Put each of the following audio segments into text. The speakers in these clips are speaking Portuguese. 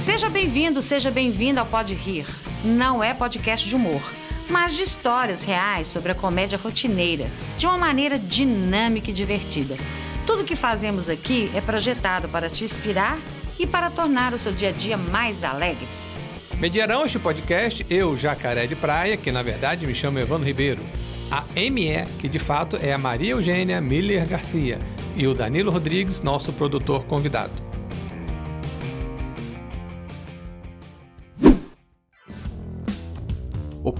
Seja bem-vindo, seja bem-vinda ao Pode Rir. Não é podcast de humor, mas de histórias reais sobre a comédia rotineira, de uma maneira dinâmica e divertida. Tudo que fazemos aqui é projetado para te inspirar e para tornar o seu dia a dia mais alegre. Mediarão este podcast eu, Jacaré de Praia, que na verdade me chamo Evandro Ribeiro. A ME, que de fato é a Maria Eugênia Miller Garcia, e o Danilo Rodrigues, nosso produtor convidado.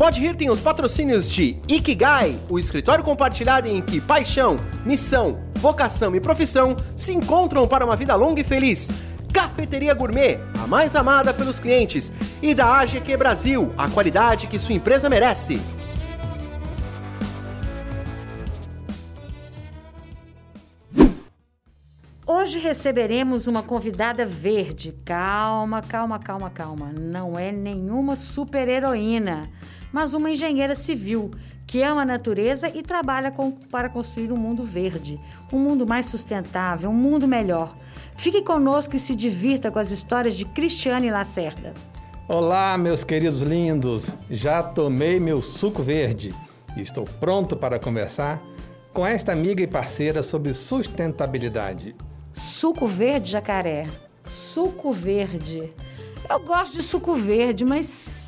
Pode Rir tem os patrocínios de Ikigai, o escritório compartilhado em que paixão, missão, vocação e profissão se encontram para uma vida longa e feliz. Cafeteria Gourmet, a mais amada pelos clientes. E da AGQ Brasil, a qualidade que sua empresa merece. Hoje receberemos uma convidada verde. Calma, calma, calma, calma. Não é nenhuma super-heroína, mas uma engenheira civil que ama a natureza e trabalha com, para construir um mundo verde, um mundo mais sustentável, um mundo melhor. Fique conosco e se divirta com as histórias de Cristiane Lacerda. Olá, meus queridos lindos. Já tomei meu suco verde e estou pronto para conversar com esta amiga e parceira sobre sustentabilidade. Suco verde, jacaré. Suco verde. Eu gosto de suco verde, mas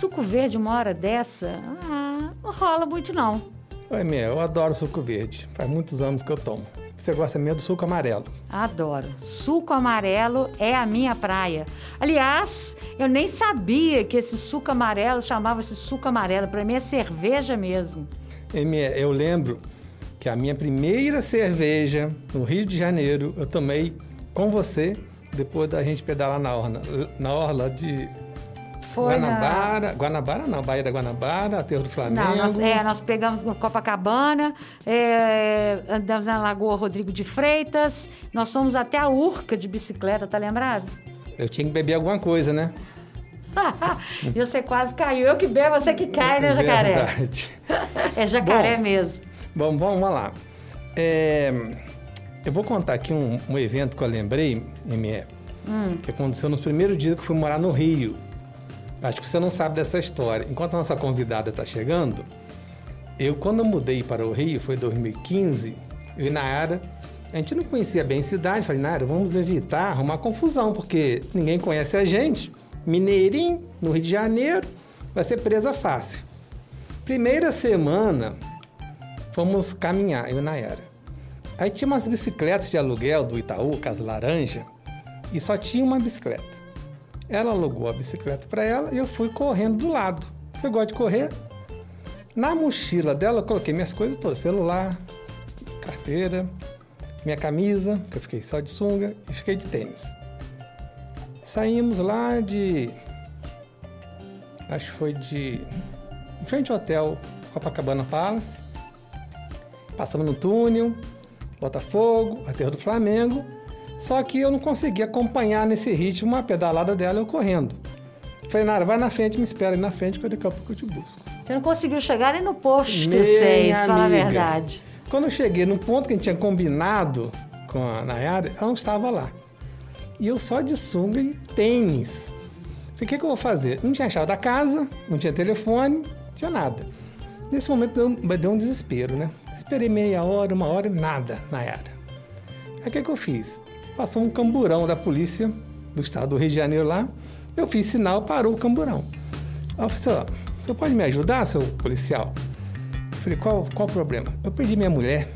suco verde uma hora dessa, ah, não rola muito não. Oi, minha, eu adoro suco verde. Faz muitos anos que eu tomo. Você gosta mesmo do suco amarelo? Adoro. Suco amarelo é a minha praia. Aliás, eu nem sabia que esse suco amarelo chamava-se suco amarelo. Para mim é cerveja mesmo. Minha, eu lembro que a minha primeira cerveja no Rio de Janeiro eu tomei com você depois da gente pedalar na orla, na orla de Foi Guanabara, na... Guanabara não, Baía da Guanabara, Aterro do Flamengo. Não, nós, é, nós pegamos no Copacabana, é, andamos na Lagoa Rodrigo de Freitas, nós fomos até a Urca de bicicleta, tá lembrado? Eu tinha que beber alguma coisa, né? e você quase caiu. Eu que bebo, você que cai, né, jacaré? Verdade. É jacaré Bom, mesmo. Bom, vamos lá. É, eu vou contar aqui um, um evento que eu lembrei, ME, Hum. que aconteceu no primeiro dia que eu fui morar no Rio. Acho que você não sabe dessa história. Enquanto a nossa convidada está chegando, eu, quando eu mudei para o Rio, foi em 2015, eu e Nayara, a gente não conhecia bem a cidade. Falei, Nayara, vamos evitar arrumar confusão, porque ninguém conhece a gente. Mineirinho, no Rio de Janeiro, vai ser presa fácil. Primeira semana, fomos caminhar, eu e Nayara. Aí tinha umas bicicletas de aluguel do Itaú, Casa Laranja, e só tinha uma bicicleta. Ela alugou a bicicleta para ela e eu fui correndo do lado. Eu gosto de correr. Na mochila dela eu coloquei minhas coisas todas, celular, carteira, minha camisa, que eu fiquei só de sunga, e fiquei de tênis. Saímos lá de. Acho que foi de. Em frente ao hotel Copacabana Palace. Passamos no túnel, Botafogo, Aterro do Flamengo. Só que eu não consegui acompanhar nesse ritmo a pedalada dela eu correndo. Falei, Nara, vai na frente, me espera aí na frente, que daqui a pouco eu te busco. Você não conseguiu chegar nem no posto Minha 6, fala a amiga. verdade. Quando eu cheguei no ponto que a gente tinha combinado com a Nayara, ela não estava lá. E eu só de sunga e tênis. Falei, o que, que eu vou fazer? Não tinha chave da casa, não tinha telefone, não tinha nada. Nesse momento deu, deu um desespero, né? Esperei meia hora, uma hora, nada, Nayara. Aí o que, que eu fiz? Passou um camburão da polícia do estado do Rio de Janeiro lá. Eu fiz sinal, parou o camburão. Aí eu falei, pode me ajudar, seu policial? Eu falei, qual, qual o problema? Eu perdi minha mulher.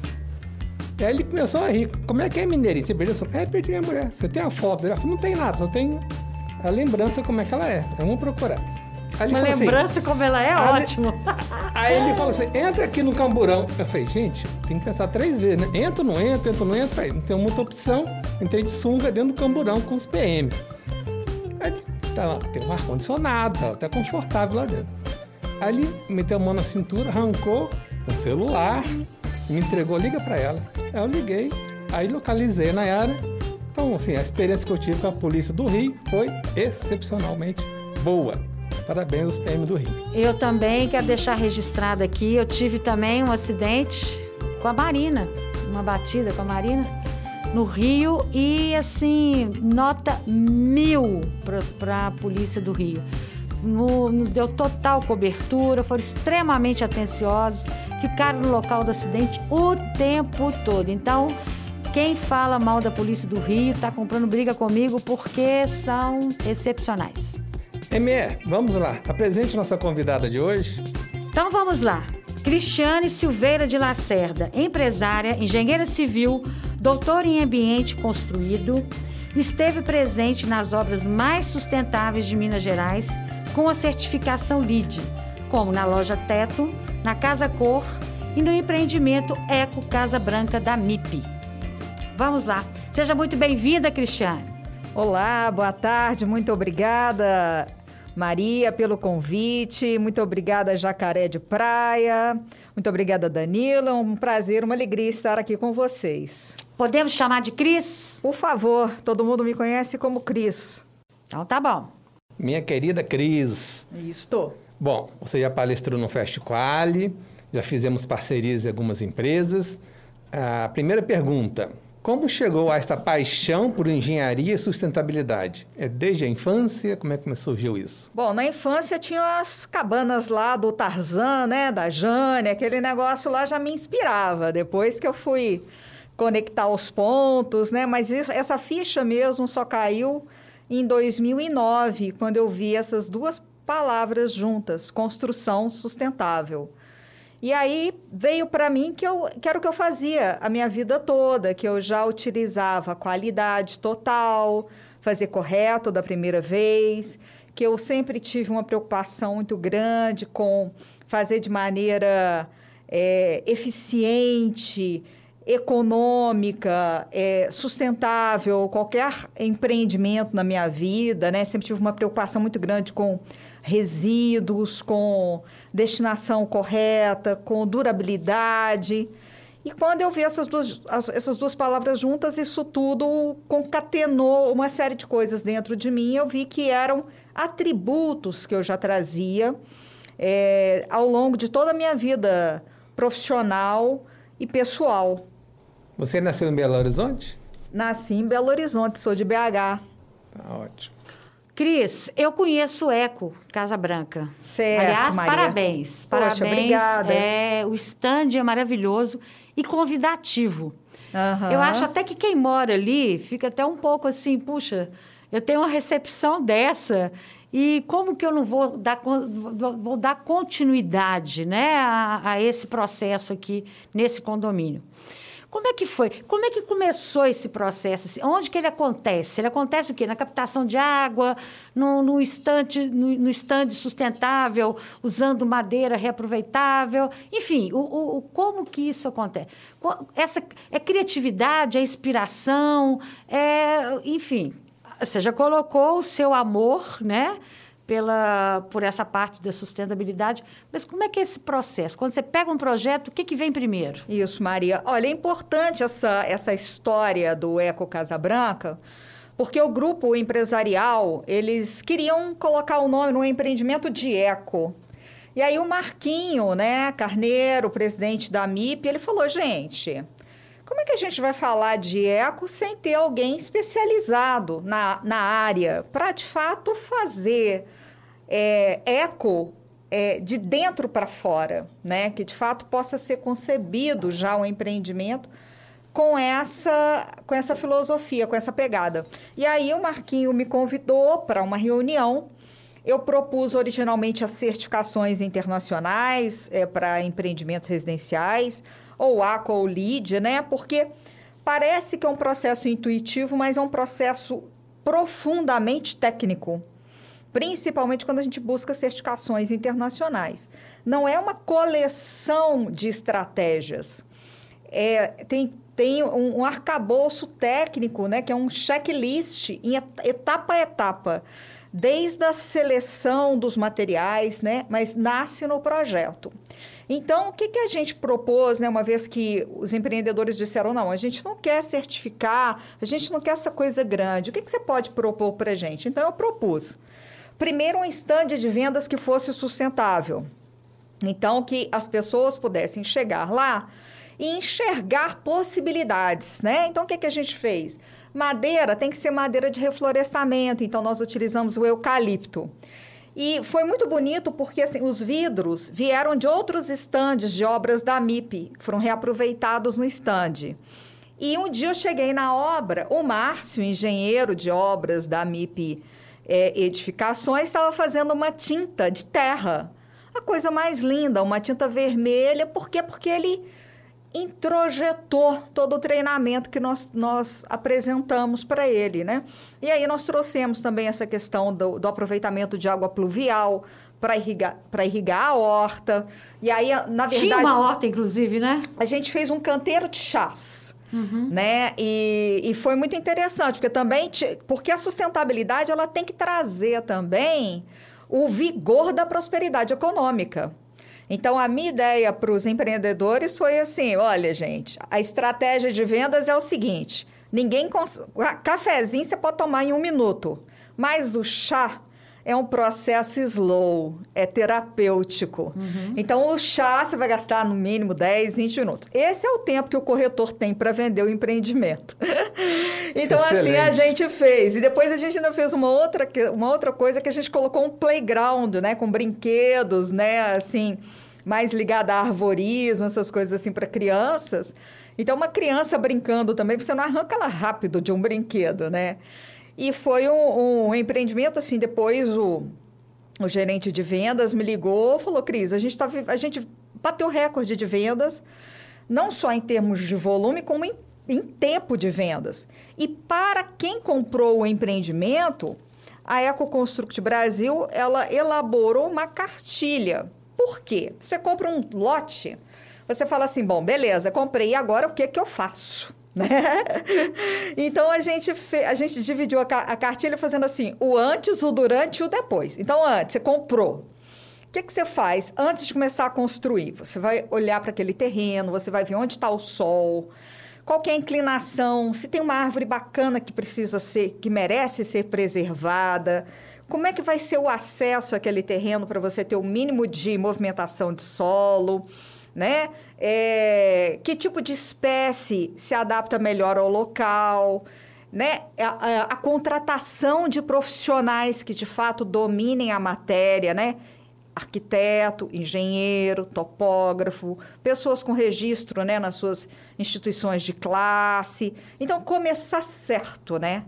Aí ele começou a rir. Como é que é, mineirinho? Você perdeu sua... É, perdi minha mulher. Você tem a foto dela? Eu falei, não tem nada, só tem a lembrança como é que ela é. Vamos procurar. Aí Uma assim, lembrança como ela é Aí- ótimo. Aí ele falou assim: entra aqui no camburão. Eu falei, gente, tem que pensar três vezes, né? Entra, não entra, entra, não entra. Aí, não tem muita opção. Entrei de sunga dentro do camburão com os PM. Aí tava, tem um ar-condicionado, tava até confortável lá dentro. Aí ele meteu a mão na cintura, arrancou o celular, me entregou, liga pra ela. Aí eu liguei, aí localizei a Nayara. Então, assim, a experiência que eu tive com a polícia do Rio foi excepcionalmente boa. Parabéns aos PM do Rio. Eu também quero deixar registrado aqui, eu tive também um acidente com a Marina, uma batida com a Marina. no Rio e assim, nota mil para a polícia do Rio. No, no, deu total cobertura, foram extremamente atenciosos, ficaram no local do acidente o tempo todo. Então, quem fala mal da polícia do Rio está comprando briga comigo porque são excepcionais. ME, vamos lá, apresente nossa convidada de hoje. Então vamos lá. Cristiane Silveira de Lacerda, empresária, engenheira civil, doutora em ambiente construído, esteve presente nas obras mais sustentáveis de Minas Gerais com a certificação LEED, como na loja Teto, na Casa Cor e no empreendimento Eco Casa Branca da MIP. Vamos lá. Seja muito bem-vinda, Cristiane. Olá, boa tarde, muito obrigada. Maria, pelo convite. Muito obrigada, Jacaré de Praia. Muito obrigada, Danila. Um prazer, uma alegria estar aqui com vocês. Podemos chamar de Cris? Por favor, todo mundo me conhece como Cris. Então tá bom. Minha querida Cris. Estou. Bom, você já palestrou no Festiquali, já fizemos parcerias em algumas empresas. A primeira pergunta: como chegou a esta paixão por engenharia e sustentabilidade? É desde a infância? Como é que surgiu isso? Bom, na infância tinha as cabanas lá do Tarzan, né, da Jane, aquele negócio lá já me inspirava. Depois que eu fui conectar os pontos, né, mas isso, essa ficha mesmo só caiu em 2009, quando eu vi essas duas palavras juntas, construção sustentável. E aí veio para mim que, eu, que era o que eu fazia a minha vida toda, que eu já utilizava qualidade total, fazer correto da primeira vez, que eu sempre tive uma preocupação muito grande com fazer de maneira é, eficiente, econômica, é, sustentável, qualquer empreendimento na minha vida, né? Sempre tive uma preocupação muito grande com resíduos, com destinação correta, com durabilidade. E quando eu vi essas duas, essas duas palavras juntas, isso tudo concatenou uma série de coisas dentro de mim. Eu vi que eram atributos que eu já trazia é, ao longo de toda a minha vida profissional e pessoal. Você nasceu em Belo Horizonte? Nasci em Belo Horizonte, sou de BH. Tá ótimo. Cris, eu conheço o Eco Casa Branca. Certo, Aliás, Maria. parabéns. Poxa, parabéns. obrigada. É, o stand é maravilhoso e convidativo. Uhum. Eu acho até que quem mora ali fica até um pouco assim, puxa, eu tenho uma recepção dessa e como que eu não vou dar, vou dar continuidade né, a, a esse processo aqui nesse condomínio? Como é que foi? Como é que começou esse processo? Onde que ele acontece? Ele acontece o quê? Na captação de água, no, no, estante, no, no estande sustentável, usando madeira reaproveitável? Enfim, o, o, como que isso acontece? Essa é criatividade, é inspiração, é, enfim, você já colocou o seu amor, né? Pela, por essa parte da sustentabilidade. Mas como é que é esse processo? Quando você pega um projeto, o que, que vem primeiro? Isso, Maria. Olha, é importante essa, essa história do Eco Casa Branca, porque o grupo empresarial, eles queriam colocar o nome no empreendimento de eco. E aí o Marquinho, né, Carneiro, presidente da MIP, ele falou, gente, como é que a gente vai falar de eco sem ter alguém especializado na, na área para, de fato, fazer é, eco é, de dentro para fora, né? Que, de fato, possa ser concebido já um empreendimento com essa, com essa filosofia, com essa pegada. E aí o Marquinho me convidou para uma reunião. Eu propus originalmente as certificações internacionais é, para empreendimentos residenciais ou ACO ou LEED, né? Porque parece que é um processo intuitivo, mas é um processo profundamente técnico. Principalmente quando a gente busca certificações internacionais. Não é uma coleção de estratégias. É, tem, tem um, um arcabouço técnico, né, que é um checklist em etapa a etapa desde a seleção dos materiais, né? Mas nasce no projeto. Então, o que, que a gente propôs, né, uma vez que os empreendedores disseram, não, a gente não quer certificar, a gente não quer essa coisa grande, o que, que você pode propor para a gente? Então, eu propus, primeiro, um stand de vendas que fosse sustentável. Então, que as pessoas pudessem chegar lá e enxergar possibilidades, né? Então, o que, que a gente fez? Madeira tem que ser madeira de reflorestamento, então nós utilizamos o eucalipto. E foi muito bonito porque assim, os vidros vieram de outros estandes de obras da MIP, foram reaproveitados no estande. E um dia eu cheguei na obra, o Márcio, engenheiro de obras da MIP é, Edificações, estava fazendo uma tinta de terra. A coisa mais linda, uma tinta vermelha. Por quê? Porque ele introjetou todo o treinamento que nós, nós apresentamos para ele, né? E aí nós trouxemos também essa questão do, do aproveitamento de água pluvial para irrigar, irrigar a horta. E aí, na verdade... Tinha uma horta, inclusive, né? A gente fez um canteiro de chás. Uhum. Né? E, e foi muito interessante, porque também, porque a sustentabilidade ela tem que trazer também o vigor da prosperidade econômica. Então, a minha ideia para os empreendedores foi assim: olha, gente, a estratégia de vendas é o seguinte: ninguém. Cons... Cafezinho você pode tomar em um minuto, mas o chá é um processo slow, é terapêutico. Uhum. Então, o chá você vai gastar no mínimo 10, 20 minutos. Esse é o tempo que o corretor tem para vender o empreendimento. então, Excelente. assim a gente fez. E depois a gente ainda fez uma outra, uma outra coisa que a gente colocou um playground, né? Com brinquedos, né? Assim, mais ligada a arvorismo, essas coisas assim para crianças. Então, uma criança brincando também, você não arranca ela rápido de um brinquedo, né? E foi um, um empreendimento, assim, depois o, o gerente de vendas me ligou, falou, Cris, a gente, tá, a gente bateu recorde de vendas, não só em termos de volume, como em, em tempo de vendas. E para quem comprou o empreendimento, a EcoConstruct Brasil, ela elaborou uma cartilha. Por quê? Você compra um lote, você fala assim, bom, beleza, comprei, agora o que, que eu faço? Né? Então a gente, a gente dividiu a, ca... a cartilha fazendo assim: o antes, o durante e o depois. Então, antes, você comprou. O que, que você faz antes de começar a construir? Você vai olhar para aquele terreno, você vai ver onde está o sol, qual é a inclinação, se tem uma árvore bacana que precisa ser, que merece ser preservada, como é que vai ser o acesso àquele terreno para você ter o mínimo de movimentação de solo né? É, que tipo de espécie se adapta melhor ao local, né? A, a, a, contratação de profissionais que de fato dominem a matéria, né? Arquiteto, engenheiro, topógrafo, pessoas com registro né, nas suas instituições de classe. Então, começar certo, né?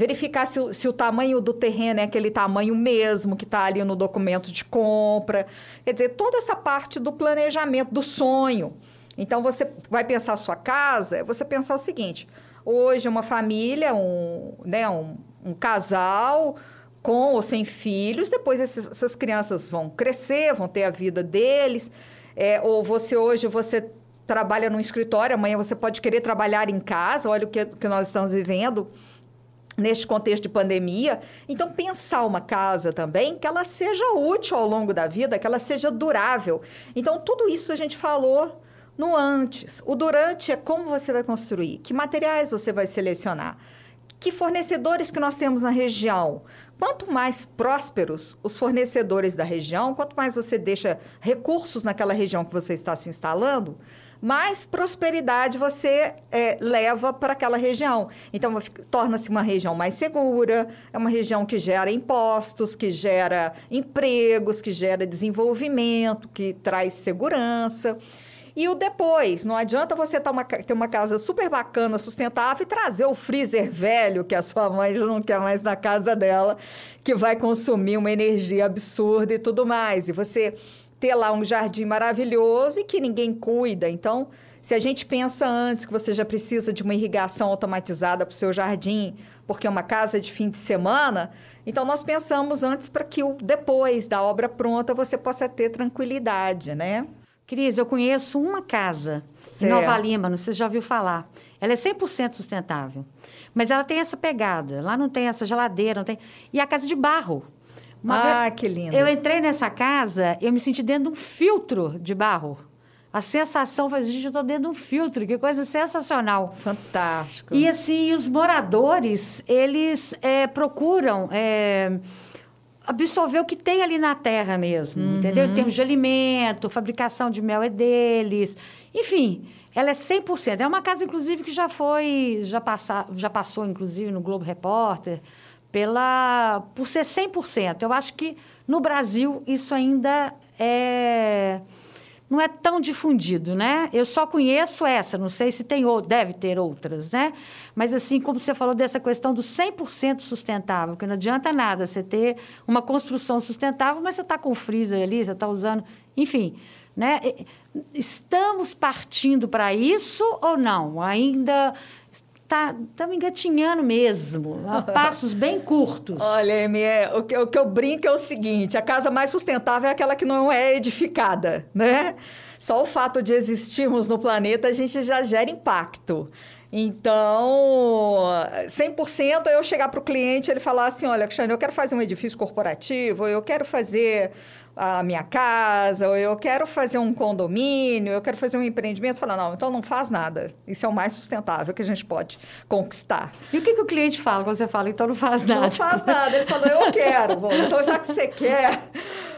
Verificar se o, se o tamanho do terreno é aquele tamanho mesmo que está ali no documento de compra. Quer dizer, toda essa parte do planejamento, do sonho. Então, você vai pensar a sua casa, você pensar o seguinte: hoje, uma família, um, né, um, um casal com ou sem filhos, depois esses, essas crianças vão crescer, vão ter a vida deles. É, ou você hoje você trabalha num escritório, amanhã você pode querer trabalhar em casa, olha o que, que nós estamos vivendo neste contexto de pandemia. Então, pensar uma casa também que ela seja útil ao longo da vida, que ela seja durável. Então, tudo isso a gente falou no antes. O durante é como você vai construir, que materiais você vai selecionar, que fornecedores que nós temos na região. Quanto mais prósperos os fornecedores da região, quanto mais você deixa recursos naquela região que você está se instalando, mais prosperidade você é, leva para aquela região. Então, torna-se uma região mais segura, é uma região que gera impostos, que gera empregos, que gera desenvolvimento, que traz segurança. E o depois, não adianta você uma, ter uma casa super bacana, sustentável e trazer o freezer velho que a sua mãe já não quer mais na casa dela, que vai consumir uma energia absurda e tudo mais. E você ter lá um jardim maravilhoso e que ninguém cuida. Então, se a gente pensa antes que você já precisa de uma irrigação automatizada para o seu jardim, porque é uma casa de fim de semana, então nós pensamos antes para que o depois da obra pronta você possa ter tranquilidade, né? Cris, eu conheço uma casa certo. em Nova Lima, se já ouviu falar. Ela é 100% sustentável. Mas ela tem essa pegada. Lá não tem essa geladeira, não tem. E a casa de barro. Uma ah, que lindo. Eu entrei nessa casa, eu me senti dentro de um filtro de barro. A sensação foi, gente, eu estou dentro de um filtro, que coisa sensacional. Fantástico. E assim, os moradores, eles é, procuram é, absorver o que tem ali na terra mesmo, uhum. entendeu? Em termos de alimento, fabricação de mel é deles. Enfim, ela é 100%. É uma casa, inclusive, que já foi, já, passa, já passou, inclusive, no Globo Repórter, pela, por ser 100%. Eu acho que no Brasil isso ainda é não é tão difundido, né? Eu só conheço essa, não sei se tem ou deve ter outras, né? Mas assim, como você falou dessa questão do 100% sustentável, que não adianta nada você ter uma construção sustentável, mas você está com freezer ali, você está usando, enfim, né? Estamos partindo para isso ou não? Ainda tá, estamos engatinhando mesmo, a passos bem curtos. Olha, Amy, é, o, que, o que eu brinco é o seguinte, a casa mais sustentável é aquela que não é edificada, né? Só o fato de existirmos no planeta, a gente já gera impacto. Então, 100% é eu chegar para o cliente e ele falar assim, olha, Alexandre, eu quero fazer um edifício corporativo, eu quero fazer a minha casa, ou eu quero fazer um condomínio, eu quero fazer um empreendimento. Fala, não, então não faz nada. Isso é o mais sustentável que a gente pode conquistar. E o que, que o cliente fala quando você fala, então não faz nada? Não faz nada. Ele falou, eu quero. Bom, então, já que você quer,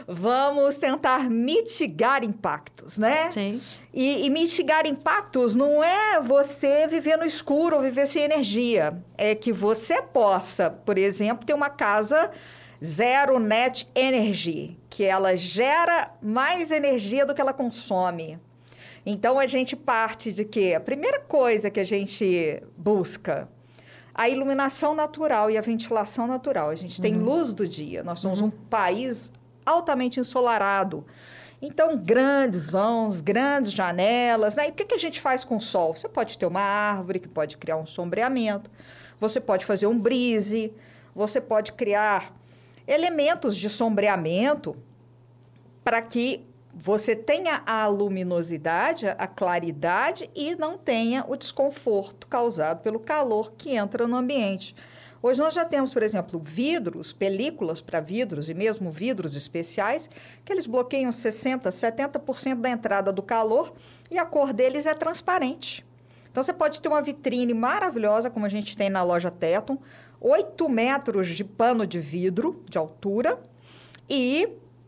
vamos tentar mitigar impactos, né? Sim. E, e, mitigar impactos não é você viver no escuro ou viver sem energia. É que você possa, por exemplo, ter uma casa zero net energy, que ela gera mais energia do que ela consome. Então a gente parte de que a primeira coisa que a gente busca a iluminação natural e a ventilação natural. A gente tem uhum. luz do dia. Nós somos uhum. um país altamente ensolarado. Então, grandes vãos, grandes janelas. Né? E o que, que a gente faz com o sol? Você pode ter uma árvore que pode criar um sombreamento, você pode fazer um brise, você pode criar elementos de sombreamento para que você tenha a luminosidade, a claridade e não tenha o desconforto causado pelo calor que entra no ambiente. Hoje nós já temos, por exemplo, vidros, películas para vidros e mesmo vidros especiais, que eles bloqueiam 60%, 70% da entrada do calor e a cor deles é transparente. Então você pode ter uma vitrine maravilhosa, como a gente tem na loja Teton, 8 metros de pano de vidro de altura e,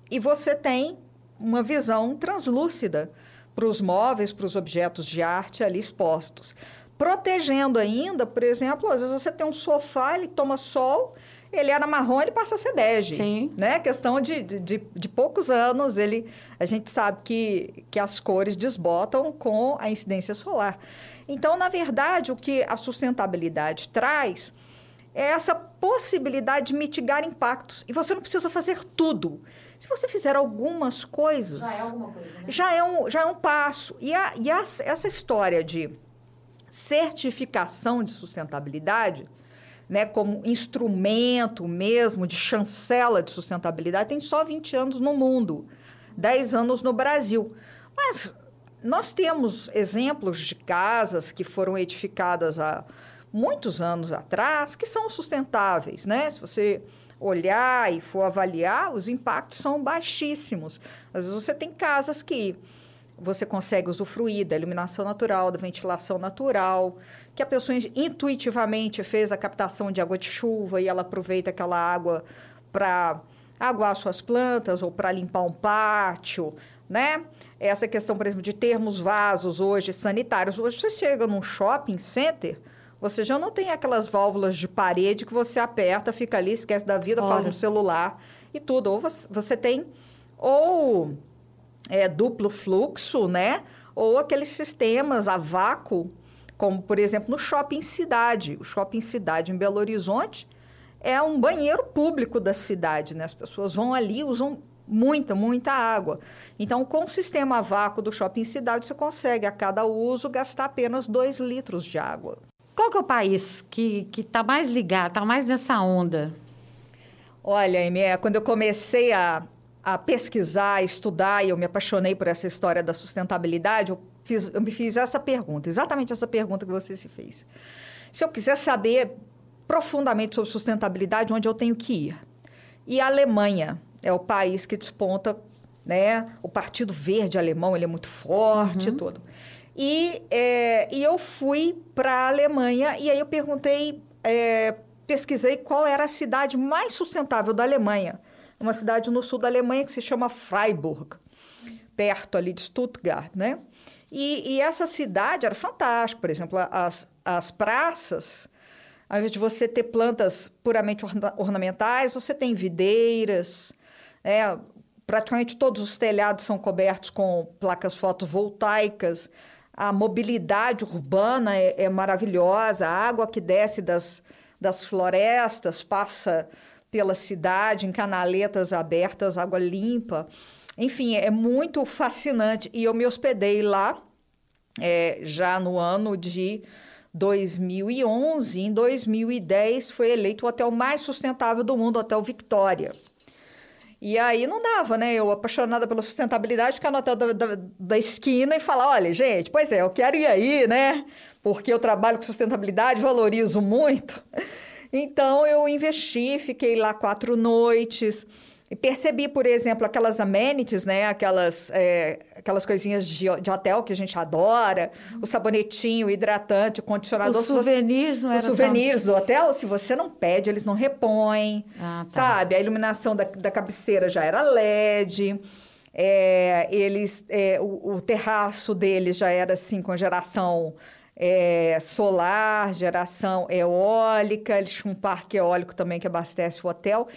e você tem uma visão translúcida para os móveis, para os objetos de arte ali expostos. Protegendo ainda, por exemplo, às vezes você tem um sofá, ele toma sol, ele era marrom, ele passa a ser bege. Sim. Né? Questão de, de, de poucos anos, ele, a gente sabe que, que as cores desbotam com a incidência solar. Então, na verdade, o que a sustentabilidade traz é essa possibilidade de mitigar impactos. E você não precisa fazer tudo. Se você fizer algumas coisas. Já é alguma coisa. Né? Já, é um, já é um passo. E, a, e a, essa história de certificação de sustentabilidade, né, como instrumento mesmo de chancela de sustentabilidade, tem só 20 anos no mundo, 10 anos no Brasil. Mas nós temos exemplos de casas que foram edificadas há muitos anos atrás que são sustentáveis, né? Se você olhar e for avaliar, os impactos são baixíssimos. Às vezes você tem casas que você consegue usufruir da iluminação natural, da ventilação natural, que a pessoa intuitivamente fez a captação de água de chuva e ela aproveita aquela água para aguar suas plantas ou para limpar um pátio, né? Essa questão, por exemplo, de termos vasos hoje sanitários. Hoje você chega num shopping center, você já não tem aquelas válvulas de parede que você aperta, fica ali, esquece da vida, Olha. fala no celular e tudo. Ou você, você tem ou é, duplo fluxo, né? Ou aqueles sistemas a vácuo, como por exemplo no shopping cidade. O shopping cidade em Belo Horizonte é um banheiro público da cidade, né? As pessoas vão ali, usam muita, muita água. Então, com o sistema a vácuo do shopping cidade, você consegue a cada uso gastar apenas 2 litros de água. Qual que é o país que está mais ligado, está mais nessa onda? Olha, Amy, é, quando eu comecei a, a pesquisar, a estudar, e eu me apaixonei por essa história da sustentabilidade, eu, fiz, eu me fiz essa pergunta, exatamente essa pergunta que você se fez. Se eu quiser saber profundamente sobre sustentabilidade, onde eu tenho que ir? E a Alemanha é o país que desponta, né? O Partido Verde alemão, ele é muito forte uhum. e tudo. E, é, e eu fui para a Alemanha e aí eu perguntei, é, pesquisei qual era a cidade mais sustentável da Alemanha. uma cidade no sul da Alemanha que se chama Freiburg, perto ali de Stuttgart, né? E, e essa cidade era fantástica, por exemplo, as, as praças, ao invés de você ter plantas puramente orna ornamentais, você tem videiras, é, praticamente todos os telhados são cobertos com placas fotovoltaicas, a mobilidade urbana é, é maravilhosa, a água que desce das, das florestas passa pela cidade em canaletas abertas, água limpa. Enfim, é muito fascinante. E eu me hospedei lá é, já no ano de 2011. Em 2010 foi eleito o hotel mais sustentável do mundo, o Hotel Victoria. E aí não dava, né? Eu, apaixonada pela sustentabilidade, ficar no hotel da, da, da, esquina e falar: olha, gente, pois é, eu quero ir aí, né? Porque eu trabalho com sustentabilidade, valorizo muito. Então eu investi, fiquei lá quatro noites. E percebi, por exemplo, aquelas amenities, né? Aquelas, é, aquelas coisinhas de, de, hotel que a gente adora, o sabonetinho, o hidratante, o condicionador. Os souvenirs, não Os souvenirs tão... do hotel, se você não pede, eles não repõem. Ah, tá. Sabe? A iluminação da, da cabeceira já era LED. É, eles, é, o, o, terraço deles já era assim com geração é, solar, geração eólica. Eles tinham um parque eólico também que abastece o hotel.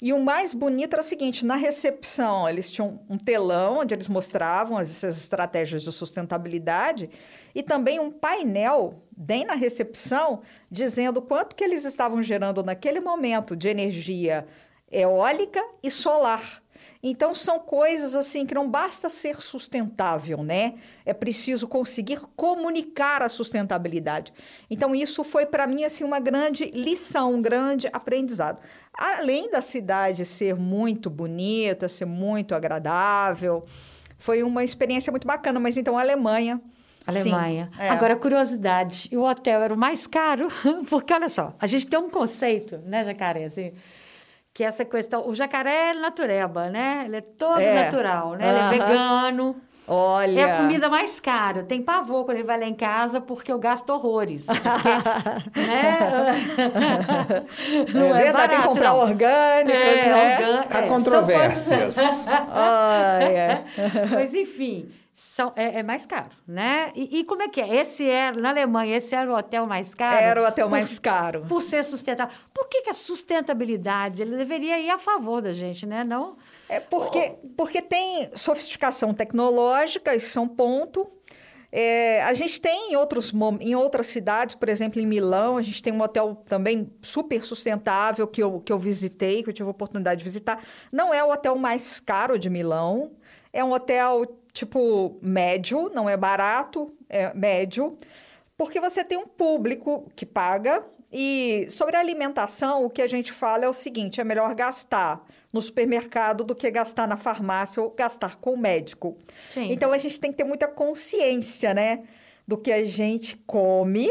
E o mais bonito era o seguinte: na recepção, eles tinham um telão onde eles mostravam essas estratégias de sustentabilidade e também um painel bem na recepção dizendo quanto que eles estavam gerando naquele momento de energia eólica e solar. Então são coisas assim que não basta ser sustentável, né? É preciso conseguir comunicar a sustentabilidade. Então isso foi para mim assim uma grande lição, um grande aprendizado. Além da cidade ser muito bonita, ser muito agradável, foi uma experiência muito bacana, mas então a Alemanha Alemanha. Sim, é. Agora, curiosidade, e o hotel era o mais caro, porque olha só, a gente tem um conceito, né, Jacaré, assim, que é essa questão. O jacaré é natureba, né? Ele é todo é. natural, né? Ele é vegano. Olha. É a comida mais cara. Tem pavor quando ele vai lá em casa porque eu gasto horrores. Porque, né? não é, é barato, tem que comprar não. orgânicos, é, né? Há é, controvérsias. Olha. Mas enfim são, é, é, mais caro, né? E, e, como é que é? Esse era, na Alemanha, esse era o hotel mais caro? Era o hotel por, mais caro. Por ser sustentável. Por que, que a sustentabilidade ele deveria ir a favor da gente, né? Não... É porque, porque tem sofisticação tecnológica, isso é um ponto. É, a gente tem em, outros, em outras cidades, por exemplo, em Milão, a gente tem um hotel também super sustentável que eu, que eu visitei, que eu tive a oportunidade de visitar. Não é o hotel mais caro de Milão, é um hotel tipo médio, não é barato, é médio, porque você tem um público que paga. E sobre a alimentação, o que a gente fala é o seguinte: é melhor gastar no supermercado do que gastar na farmácia ou gastar com o médico. Sim. Então a gente tem que ter muita consciência, né? Do que a gente come,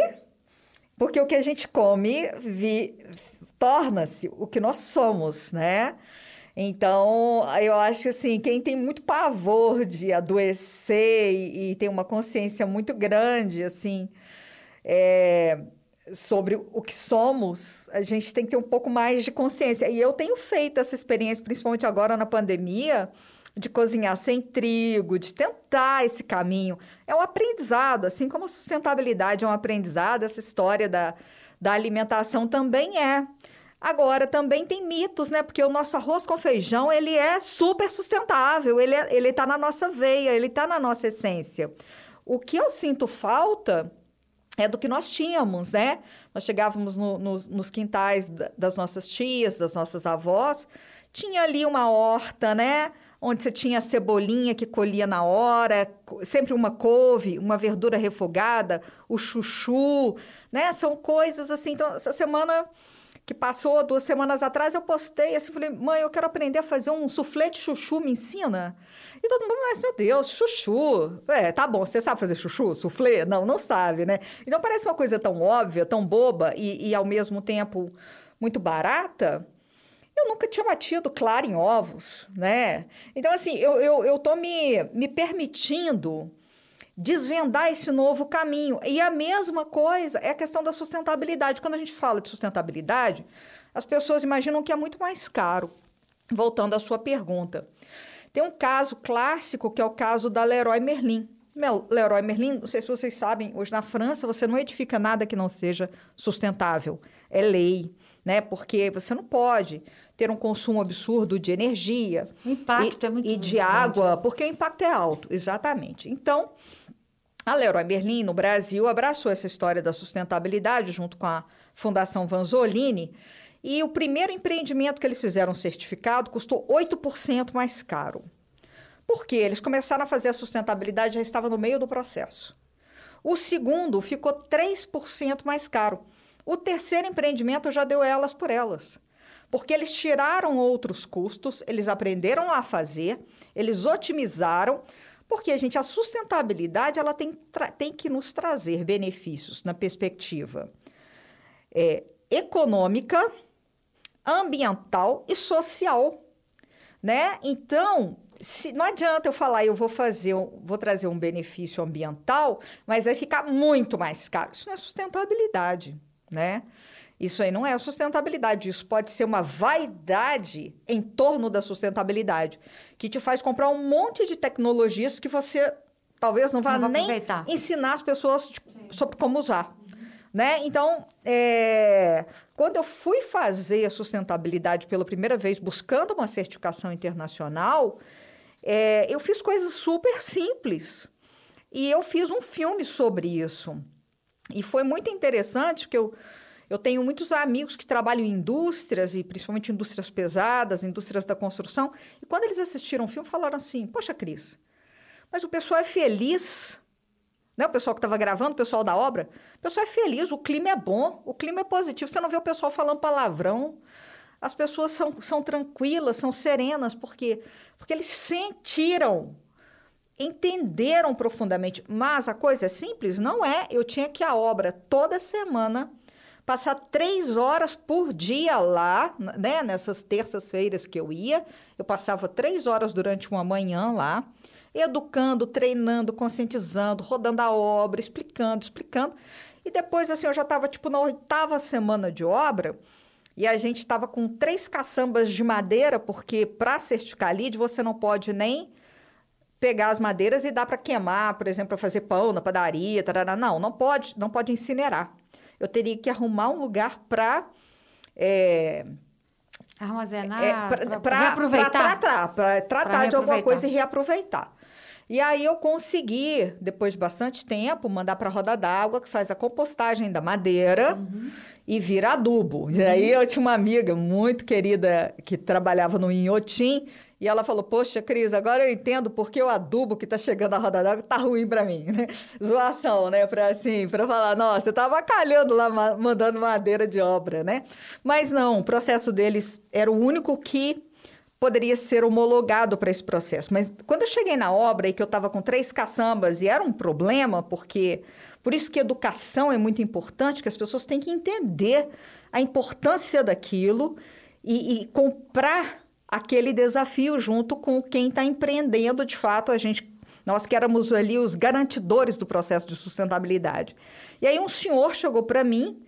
porque o que a gente come vi... torna-se o que nós somos, né? Então, eu acho que assim, quem tem muito pavor de adoecer e, e tem uma consciência muito grande, assim, é, sobre o que somos, a gente tem que ter um pouco mais de consciência. E eu tenho feito essa experiência, principalmente agora na pandemia, de cozinhar sem trigo, de tentar esse caminho. É um aprendizado, assim como a sustentabilidade é um aprendizado, essa história da, da alimentação também é. Agora, também tem mitos, né? Porque o nosso arroz com feijão, ele é super sustentável, ele, é, ele tá na nossa veia, ele tá na nossa essência. O que eu sinto falta é do que nós tínhamos, né? Nós chegávamos no, no, nos quintais das nossas tias, das nossas avós, tinha ali uma horta, né? Onde você tinha a cebolinha que colhia na hora, sempre uma couve, uma verdura refogada, o chuchu, né? São coisas assim. Então, essa semana que passou duas semanas atrás, eu postei assim, falei, mãe, eu quero aprender a fazer um suflê de chuchu, me ensina? E todo mundo, mas meu Deus, chuchu. É, tá bom, você sabe fazer chuchu, suflê? Não, não sabe, né? Então parece uma coisa tão óbvia, tão boba e, e ao mesmo tempo muito barata. Eu nunca tinha batido claro em ovos, né? Então, assim, eu, eu, eu tô me, me permitindo desvendar esse novo caminho. E a mesma coisa é a questão da sustentabilidade. Quando a gente fala de sustentabilidade, as pessoas imaginam que é muito mais caro. voltando à sua pergunta. Tem um caso clássico que é o caso da Leroy Merlin. Leroy Merlin, não sei se vocês sabem, hoje na França você não edifica nada que não seja sustentável. É lei, né? Porque você não pode ter um consumo absurdo de energia. O impacto e, é muito E de água, porque o impacto é alto, exatamente. Então, a Leroy Merlin, no Brasil, abraçou essa história da sustentabilidade junto com a Fundação Vanzolini. E o primeiro empreendimento que eles fizeram certificado custou 8% mais caro. Por quê? Eles começaram a fazer a sustentabilidade, já estava no meio do processo. O segundo ficou 3% mais caro. O terceiro empreendimento já deu elas por elas. Porque eles tiraram outros custos, eles aprenderam a fazer, eles otimizaram, porque, a gente, a sustentabilidade ela tem, tem que nos trazer benefícios na perspectiva é, econômica, ambiental e social. Né? Então, se, não adianta eu falar, eu vou fazer, vou trazer um benefício ambiental, mas vai ficar muito mais caro. Isso não é sustentabilidade, né? Isso aí não é sustentabilidade. Isso pode ser uma vaidade em torno da sustentabilidade, que te faz comprar um monte de tecnologias que você talvez não vá Não nem aproveitar. ensinar as pessoas de- sobre como usar. Né? Então, é, quando eu fui fazer a sustentabilidade pela primeira vez, buscando uma certificação internacional, é, eu fiz coisas super simples. E eu fiz um filme sobre isso. E foi muito interessante, porque eu, eu tenho muitos amigos que trabalham em indústrias, e principalmente indústrias pesadas, indústrias da construção. E quando eles assistiram o filme, falaram assim: Poxa, Cris, mas o pessoal é feliz. Né? O pessoal que estava gravando, o pessoal da obra, o pessoal é feliz, o clima é bom, o clima é positivo. Você não vê o pessoal falando palavrão. As pessoas são, são tranquilas, são serenas, por quê? Porque eles sentiram entenderam profundamente. Mas a coisa é simples? Não é. Eu tinha que a obra toda semana passar três horas por dia lá, né? Nessas terças-feiras que eu ia, eu passava três horas durante uma manhã lá, educando, treinando, conscientizando, rodando a obra, explicando, explicando. E depois, assim, eu já estava tipo na oitava semana de obra. E a gente estava com três caçambas de madeira, porque para certificar lead você não pode nem pegar as madeiras e dar para queimar, por exemplo, para fazer pão na padaria, tarará. não, não pode, não pode incinerar. Eu teria que arrumar um lugar para é, Armazenar, é, para tratar, para tratar de alguma coisa e reaproveitar. E aí eu consegui, depois de bastante tempo, mandar para a roda d'água, que faz a compostagem da madeira Uhum. e vira adubo. E aí eu tinha uma amiga muito querida que trabalhava no Inhotim, e ela falou: Poxa, Cris, agora eu entendo porque o adubo que tá chegando à roda d'água tá ruim para mim, né? Zoação, né? Para assim, para falar, nossa, eu tava calhando lá, ma- mandando madeira de obra, né? Mas não, o processo deles era o único que poderia ser homologado para esse processo. Mas quando eu cheguei na obra e que eu estava com três caçambas e era um problema, porque por isso que educação é muito importante, que as pessoas têm que entender a importância daquilo e, e comprar aquele desafio junto com quem está empreendendo de fato a gente nós que éramos ali os garantidores do processo de sustentabilidade. E aí um senhor chegou para mim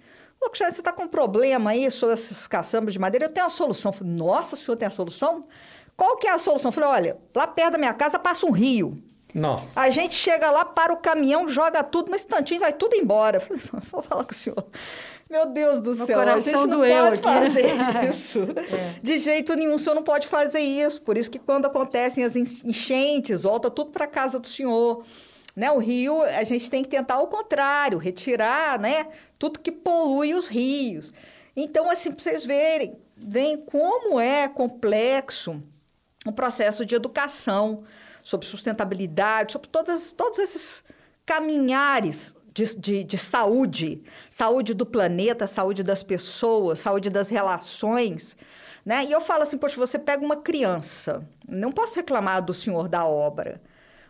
Cristiano, você está com um problema aí sobre esses caçambas de madeira? Eu tenho a solução. Falei, Nossa, o senhor tem a solução? Qual que é a solução? Falei, olha, lá perto da minha casa passa um rio. Nossa. A gente chega lá, para o caminhão, joga tudo no instantinho, vai tudo embora. Eu falei, vou falar com o senhor. Meu Deus do Meu céu, a gente não doeu pode aqui. fazer isso. De jeito nenhum, o senhor não pode fazer isso. Por isso que quando acontecem as enchentes, volta tudo para casa do senhor. Né? O rio, a gente tem que tentar o contrário, retirar né? tudo que polui os rios. Então, assim, para vocês verem, veem como é complexo um processo de educação sobre sustentabilidade, sobre todas, todos esses caminhares de, de, de saúde, saúde do planeta, saúde das pessoas, saúde das relações. Né? E eu falo assim, poxa, você pega uma criança, não posso reclamar do senhor da obra.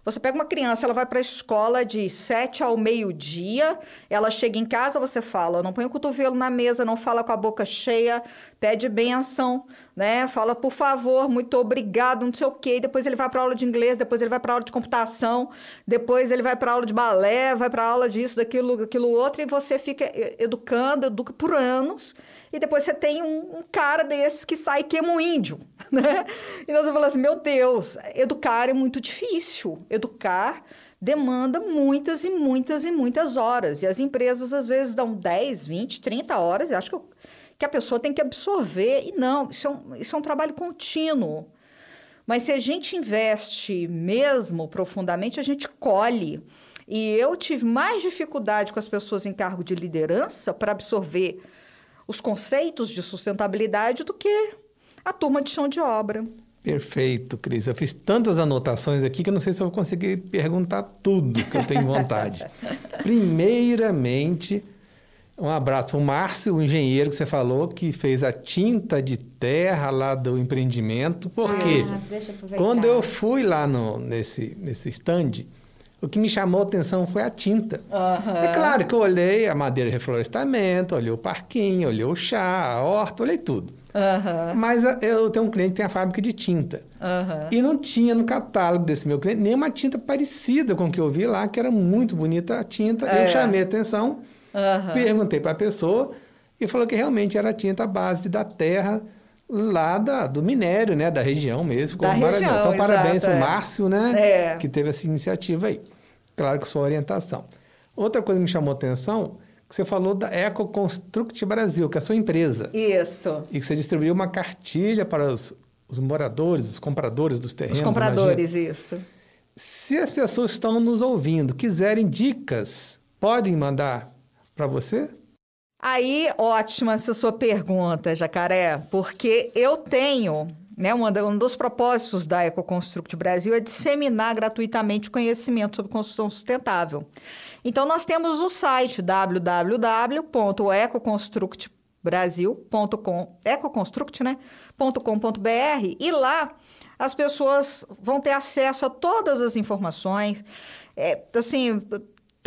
Você pega uma criança, ela vai para a escola de sete ao meio-dia, ela chega em casa, você fala, não põe o cotovelo na mesa, não fala com a boca cheia, pede benção, né? Fala, por favor, muito obrigado, não sei o quê. Depois ele vai para aula de inglês, depois ele vai para aula de computação, depois ele vai para aula de balé, vai para aula disso, daquilo, aquilo outro, e você fica educando, educa por anos, e depois você tem um, um cara desses que sai e queima um índio, né? E nós vamos falar assim, meu Deus, educar é muito difícil. Educar demanda muitas e muitas e muitas horas. E as empresas, às vezes, dão 10, 20, 30 horas. Eu acho que, que a pessoa tem que absorver. E não, isso é um, isso é um trabalho contínuo. Mas se a gente investe mesmo profundamente, a gente colhe. E eu tive mais dificuldade com as pessoas em cargo de liderança para absorver os conceitos de sustentabilidade do que a turma de chão de obra. Perfeito, Cris. Eu fiz tantas anotações aqui que eu não sei se eu vou conseguir perguntar tudo que eu tenho vontade. Primeiramente, um abraço para o Márcio, o engenheiro que você falou, que fez a tinta de terra lá do empreendimento. Porque ah, quando eu fui lá no, nesse, nesse stand, o que me chamou a atenção foi a tinta. Uhum. É claro que eu olhei a madeira de reflorestamento, olhei o parquinho, olhei o chá, a horta, olhei tudo. Uhum. Mas eu tenho um cliente que tem a fábrica de tinta. Uhum. E não tinha no catálogo desse meu cliente nenhuma tinta parecida com o que eu vi lá, que era muito bonita a tinta. É. Eu chamei a atenção, perguntei para a pessoa e falou que realmente era a tinta base da terra lá da, do minério, né? Da região mesmo. Da região, Então, parabéns para o é. Márcio, né? É. Que teve essa iniciativa aí. Claro que sua orientação. Outra coisa que me chamou a atenção, que você falou da EcoConstruct Brasil, que é a sua empresa. Isso. E que você distribuiu uma cartilha para os, os moradores, os compradores dos terrenos. Os compradores, imagina. isso. Se as pessoas estão nos ouvindo quiserem dicas, podem mandar para você? Aí, ótima essa sua pergunta, Jacaré, porque eu tenho, né, um dos propósitos da EcoConstruct Brasil é disseminar gratuitamente conhecimento sobre construção sustentável. Então, nós temos o site www.ecoconstructbrasil.com, ecoconstruct, né, e lá as pessoas vão ter acesso a todas as informações, é, assim,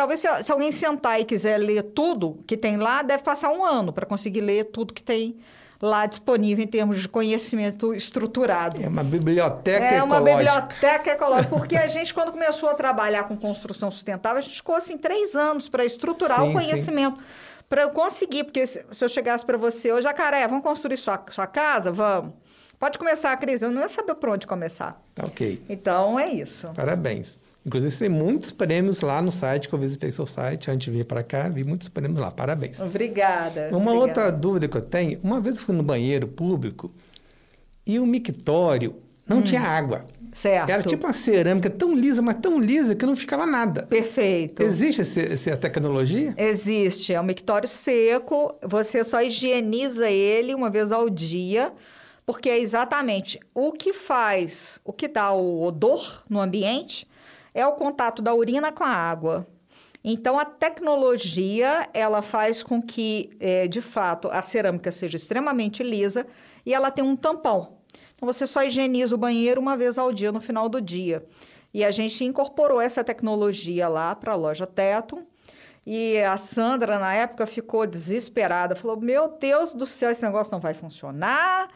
Talvez se, se, alguém sentar e quiser ler tudo que tem lá, deve passar um ano para conseguir ler tudo que tem lá disponível em termos de conhecimento estruturado. É uma biblioteca é ecológica. É uma biblioteca ecológica, porque a gente, quando começou a trabalhar com construção sustentável, a gente ficou assim três anos para estruturar sim, o conhecimento. Para eu conseguir, porque se, se eu chegasse para você, ô Jacaré, vamos construir sua, sua casa? Vamos. Pode começar, Cris. Eu não ia saber por onde começar. Tá ok. Então, é isso. Parabéns. Inclusive, tem muitos prêmios lá no site, que eu visitei seu site antes de vir para cá, vi muitos prêmios lá. Parabéns. Obrigada. Uma obrigada. outra dúvida que eu tenho, uma vez eu fui no banheiro público e o mictório não hum. tinha água. Certo. Era tipo uma cerâmica tão lisa, mas tão lisa que não ficava nada. Perfeito. Existe esse, essa tecnologia? Existe. É um mictório seco, você só higieniza ele uma vez ao dia, porque é exatamente o que faz, o que dá o odor no ambiente é o contato da urina com a água. Então, a tecnologia, ela faz com que, é, de fato, a cerâmica seja extremamente lisa e ela tem um tampão. Então, você só higieniza o banheiro uma vez ao dia, no final do dia. E a gente incorporou essa tecnologia lá para a loja Teto. E a Sandra, na época, ficou desesperada. Falou, meu Deus do céu, esse negócio não vai funcionar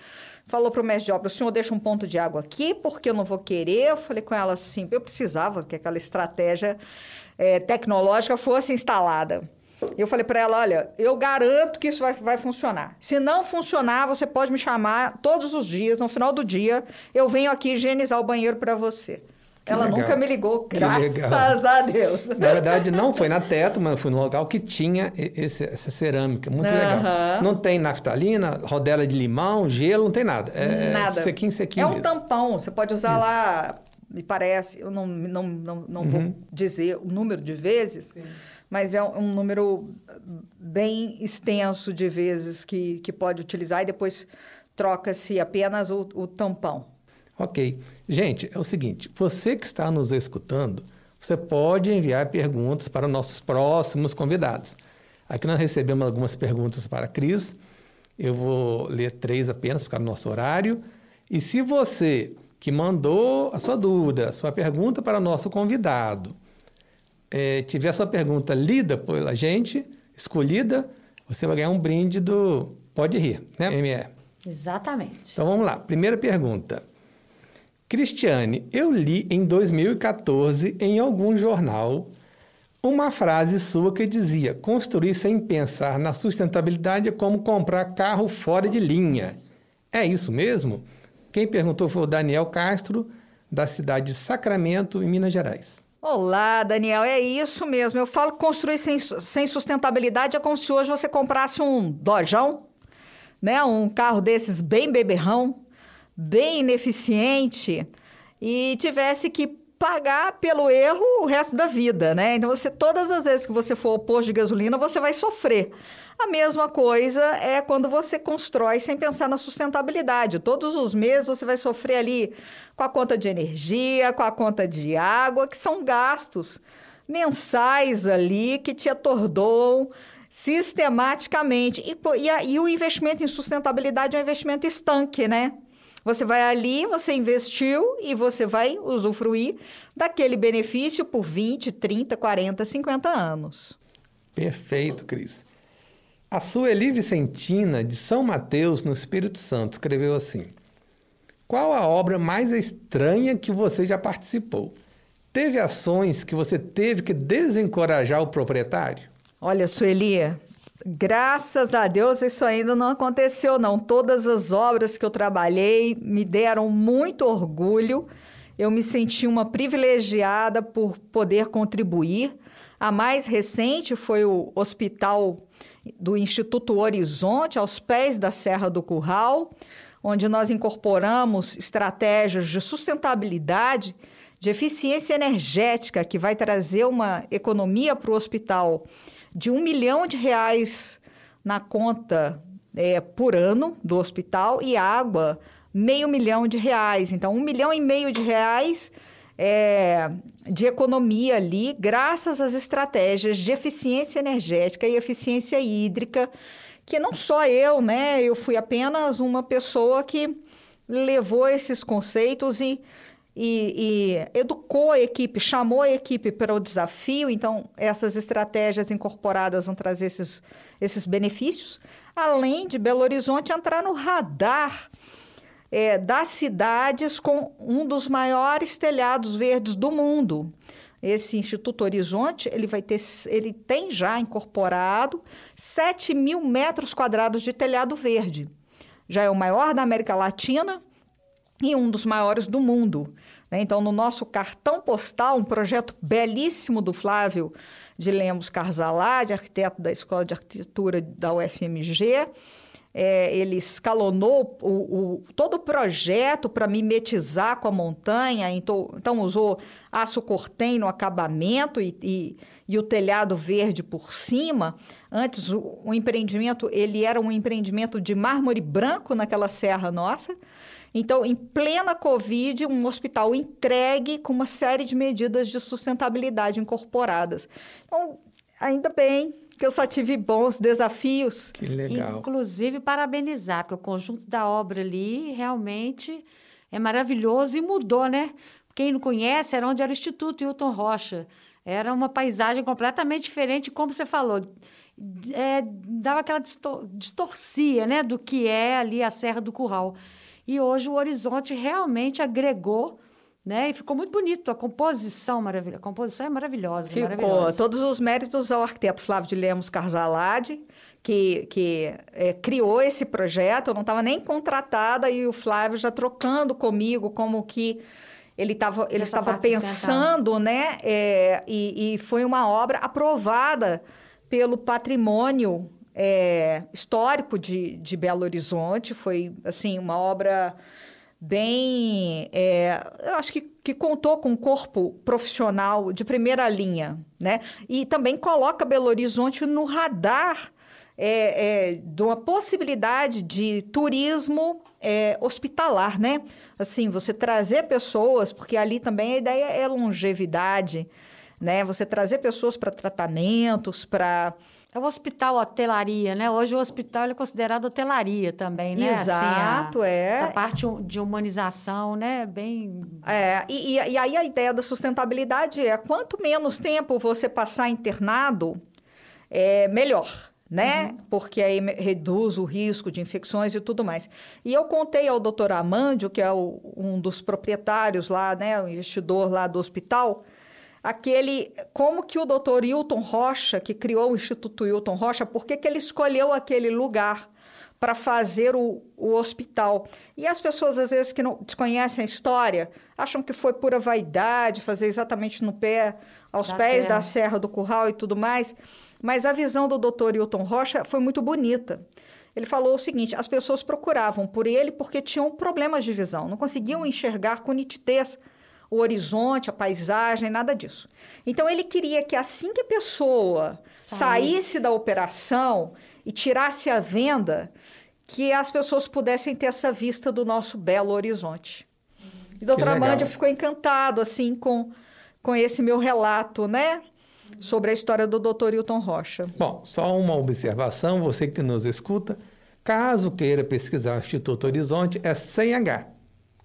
falou para o mestre de obra, o senhor deixa um ponto de água aqui, porque eu não vou querer. Eu falei com ela assim, eu precisava que aquela estratégia é, tecnológica fosse instalada. Eu falei para ela, olha, eu garanto que isso vai, vai funcionar. Se não funcionar, você pode me chamar todos os dias, no final do dia, eu venho aqui higienizar o banheiro para você. Que Ela legal. nunca me ligou, graças a Deus. Na verdade, não foi na teto, mas foi no local que tinha esse, essa cerâmica. Muito uhum. legal. Não tem naftalina, rodela de limão, gelo, não tem nada. É, é nada. sequinho, sequinho É um mesmo. tampão. Você pode usar Isso. lá, me parece, eu não, não, não, não uhum. vou dizer o número de vezes, Sim. mas é um número bem extenso de vezes que, que pode utilizar e depois troca-se apenas o, o tampão. Ok. Gente, é o seguinte: você que está nos escutando, você pode enviar perguntas para nossos próximos convidados. Aqui nós recebemos algumas perguntas para a Cris. Eu vou ler três apenas, por causa do nosso horário. E se você que mandou a sua dúvida, a sua pergunta para o nosso convidado, é, tiver a sua pergunta lida pela gente, escolhida, você vai ganhar um brinde do Pode Rir, né, ME? Exatamente. Então vamos lá. Primeira pergunta. Cristiane, eu li em 2014 em algum jornal uma frase sua que dizia: construir sem pensar na sustentabilidade é como comprar carro fora de linha. É isso mesmo? Quem perguntou foi o Daniel Castro, da cidade de Sacramento, em Minas Gerais. Olá, Daniel, é isso mesmo. Eu falo que construir sem, sem sustentabilidade é como se hoje você comprasse um Dojão, né? Um carro desses bem beberrão, bem ineficiente e tivesse que pagar pelo erro o resto da vida, né? Então você todas as vezes que você for ao posto de gasolina, você vai sofrer. A mesma coisa é quando você constrói sem pensar na sustentabilidade. Todos os meses você vai sofrer ali com a conta de energia, com a conta de água, que são gastos mensais ali que te atordoam sistematicamente. E, e, e o investimento em sustentabilidade é um investimento estanque, né? Você vai ali, você investiu e você vai usufruir daquele benefício por 20, 30, 40, 50 anos. Perfeito, Cris. A Sueli Vicentina, de São Mateus, no Espírito Santo, escreveu assim: Qual a obra mais estranha que você já participou? Teve ações que você teve que desencorajar o proprietário? Olha, Sueli, Graças a Deus isso ainda não aconteceu, não. Todas as obras que eu trabalhei me deram muito orgulho. Eu me senti uma privilegiada por poder contribuir. A mais recente foi o hospital do Instituto Horizonte, aos pés da Serra do Curral, onde nós incorporamos estratégias de sustentabilidade, de eficiência energética, que vai trazer uma economia para o hospital de um milhão de reais na conta é, por ano do hospital e água, meio milhão de reais. Então, um milhão e meio de reais é, de economia ali, graças às estratégias de eficiência energética e eficiência hídrica, que não só eu, né? Eu fui apenas uma pessoa que levou esses conceitos e e, e, educou a equipe, chamou a equipe para o desafio. Então, essas estratégias incorporadas vão trazer esses, esses benefícios, além de Belo Horizonte entrar no radar é, das cidades com um dos maiores telhados verdes do mundo. Esse Instituto Horizonte ele vai ter, ele tem já incorporado 7 mil metros quadrados de telhado verde. Já é o maior da América Latina e um dos maiores do mundo. Né? Então, no nosso cartão postal, um projeto belíssimo do Flávio de Lemos Carzalá, de arquiteto da Escola de Arquitetura da UFMG, é, ele escalonou o, o, todo o projeto para mimetizar com a montanha, então, então usou aço cortem no acabamento e, e, e, o telhado verde por cima. Antes, o, o empreendimento ele era um empreendimento de mármore branco naquela serra nossa, então, em plena Covid, um hospital entregue com uma série de medidas de sustentabilidade incorporadas. Então, ainda bem que eu só tive bons desafios. Que legal. Inclusive, parabenizar, porque o conjunto da obra ali realmente é maravilhoso e mudou, né? Quem não conhece, era onde era o Instituto Hilton Rocha. Era uma paisagem completamente diferente, como você falou. É, dava aquela distor distorcia, né, do que é ali a Serra do Curral. E hoje o Horizonte realmente agregou né? E ficou muito bonito, a composição maravilhosa. A composição é maravilhosa. Ficou. Maravilhosa. Todos os méritos ao arquiteto Flávio de Lemos Carzalade, que, que é, criou esse projeto. Eu não estava nem contratada e o Flávio já trocando comigo como que ele, tava, ele estava pensando, né? É, e, e foi uma obra aprovada pelo patrimônio é, histórico de, de Belo Horizonte. Foi, assim, uma obra bem... É, eu acho que, que contou com um corpo profissional de primeira linha, né? E também coloca Belo Horizonte no radar é, é, de uma possibilidade de turismo é, hospitalar, né? Assim, você trazer pessoas, porque ali também a ideia é longevidade, né? Você trazer pessoas para tratamentos, para É o hospital hotelaria, né? Hoje o hospital é considerado hotelaria também, né? Exato, assim, a, é. Essa parte de humanização, né? Bem. É, e, e, aí a ideia da sustentabilidade é quanto menos tempo você passar internado, é melhor né? Uhum. Porque aí reduz o risco de infecções e tudo mais. E eu contei ao doutor Amandio, que é o, um dos proprietários lá, né, o investidor lá do hospital, aquele como que o doutor Hilton Rocha, que criou o Instituto Hilton Rocha, por que, que ele escolheu aquele lugar para fazer o, o hospital. E as pessoas, às vezes, que não desconhecem a história, acham que foi pura vaidade fazer exatamente no pé, aos da pés serra. da Serra do Curral e tudo mais. Mas a visão do doutor Hilton Rocha foi muito bonita. Ele falou o seguinte: as pessoas procuravam por ele porque tinham problemas de visão, não conseguiam enxergar com nitidez o horizonte, a paisagem, nada disso. Então ele queria que assim que a pessoa saísse da operação e tirasse a venda, que as pessoas pudessem ter essa vista do nosso belo horizonte. E o doutor Amandio ficou encantado assim com, com esse meu relato, né? Sobre a história do doutor Hilton Rocha. Bom, só uma observação, você que nos escuta, caso queira pesquisar o Instituto Horizonte, é sem H.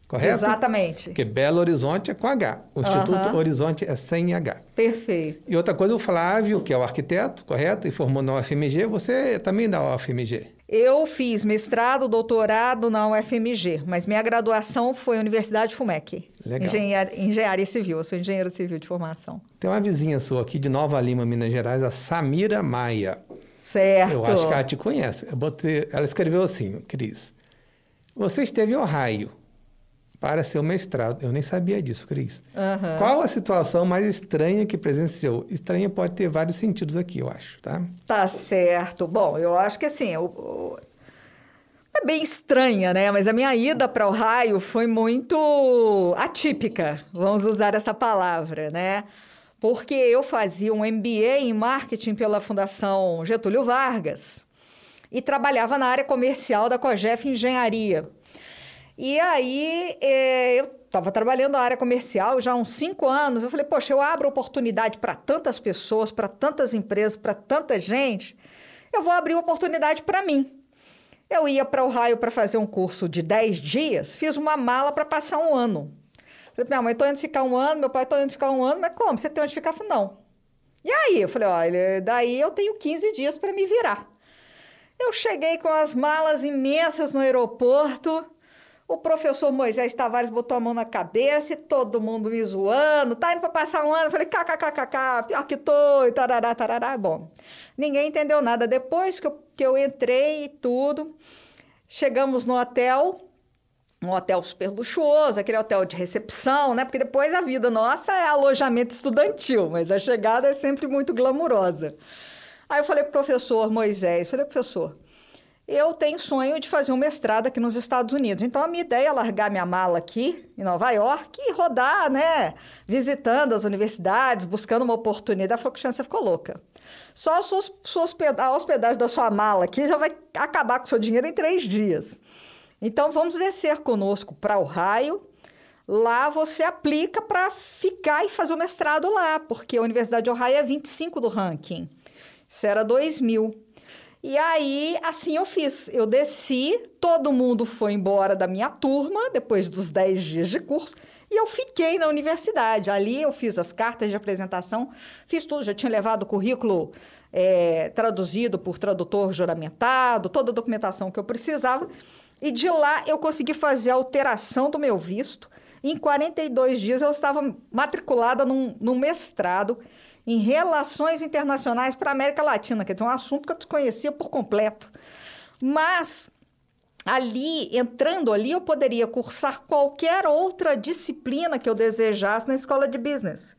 Correto? Exatamente. Porque Belo Horizonte é com H. O Instituto Horizonte é sem H. Perfeito. E outra coisa, o Flávio, que é o arquiteto, correto? E formou na UFMG, você também da UFMG. Eu fiz mestrado, doutorado na UFMG, mas minha graduação foi Universidade FUMEC. Legal. Engenharia, engenharia civil, eu sou engenheiro civil de formação. Tem uma vizinha sua aqui de Nova Lima, Minas Gerais, a Samira Maia. Certo. Eu acho que ela te conhece. Botei, ela escreveu assim, Cris. Você esteve em Ohio para seu mestrado. Eu nem sabia disso, Cris. Uhum. Qual a situação mais estranha que presenciou? Estranha pode ter vários sentidos aqui, eu acho, tá? Tá certo. Bom, eu acho que assim, eu, é bem estranha, né? Mas a minha ida para o raio foi muito atípica, vamos usar essa palavra, né? Porque eu fazia um MBA em marketing pela Fundação Getúlio Vargas e trabalhava na área comercial da COGEF Engenharia. E aí é, eu estava trabalhando na área comercial já há uns cinco anos. Eu falei, poxa, eu abro oportunidade para tantas pessoas, para tantas empresas, para tanta gente. Eu vou abrir oportunidade para mim. Eu ia para o raio para fazer um curso de 10 dias, fiz uma mala para passar um ano. Falei, minha mãe, estou indo ficar um ano, meu pai está indo ficar um ano, mas como? Você tem onde ficar? Falei, não. E aí? Eu falei, olha, daí eu tenho 15 dias para me virar. Eu cheguei com as malas imensas no aeroporto, o professor Moisés Tavares botou a mão na cabeça e todo mundo me zoando. Tá indo para passar um ano? Eu falei, kkkk, pior que tô, e tarará, tarará. Bom, ninguém entendeu nada. Depois que eu, que eu entrei e tudo, chegamos no hotel, um hotel super luxuoso, aquele hotel de recepção, né? Porque depois a vida nossa é alojamento estudantil, mas a chegada é sempre muito glamurosa. Aí eu falei pro professor Moisés, falei, professor, eu tenho sonho de fazer um mestrado aqui nos Estados Unidos. Então, a minha ideia é largar minha mala aqui em Nova York e rodar, né? Visitando as universidades, buscando uma oportunidade. A chance ficou louca. Só a, sua, sua hospedagem, a hospedagem da sua mala aqui já vai acabar com o seu dinheiro em três dias. Então, vamos descer conosco para o raio. Lá você aplica para ficar e fazer o mestrado lá, porque a Universidade de Ohio é 25 do ranking. Isso era 2000. E aí, assim eu fiz. Eu desci, todo mundo foi embora da minha turma, depois dos 10 dias de curso, e eu fiquei na universidade. Ali eu fiz as cartas de apresentação, fiz tudo, já tinha levado o currículo é, traduzido por tradutor juramentado, toda a documentação que eu precisava. E de lá eu consegui fazer a alteração do meu visto. Em 42 dias eu estava matriculada num, num mestrado em relações internacionais para a América Latina, quer dizer, um assunto que eu desconhecia por completo. Mas ali, entrando ali, eu poderia cursar qualquer outra disciplina que eu desejasse na escola de business.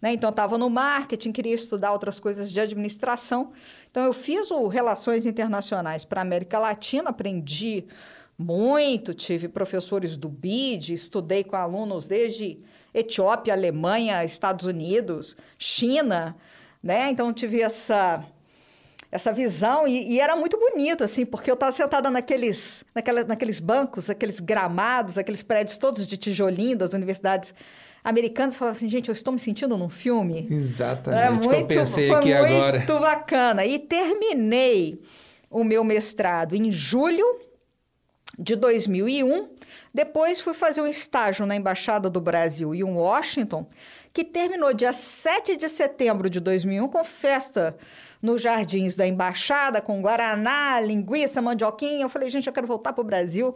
Né? Então, eu estava no marketing, queria estudar outras coisas de administração. Então, eu fiz o Relações Internacionais para a América Latina, aprendi muito, tive professores do BID, estudei com alunos desde Etiópia, Alemanha, Estados Unidos, China, né? Então tive essa essa visão e, e, era muito bonito assim porque eu estava sentada naqueles naquela, naqueles bancos aqueles gramados aqueles prédios todos de tijolinho das universidades americanas. Falava assim gente eu estou me sentindo num filme? Exatamente é muito, eu pensei foi aqui muito agora. muito bacana. E terminei o meu mestrado em julho de 2001 depois fui fazer um estágio na embaixada do Brasil em Washington que terminou dia 7 de setembro de 2001 com festa nos jardins da embaixada, com guaraná, linguiça, mandioquinha. Eu falei, gente, eu quero voltar para o Brasil.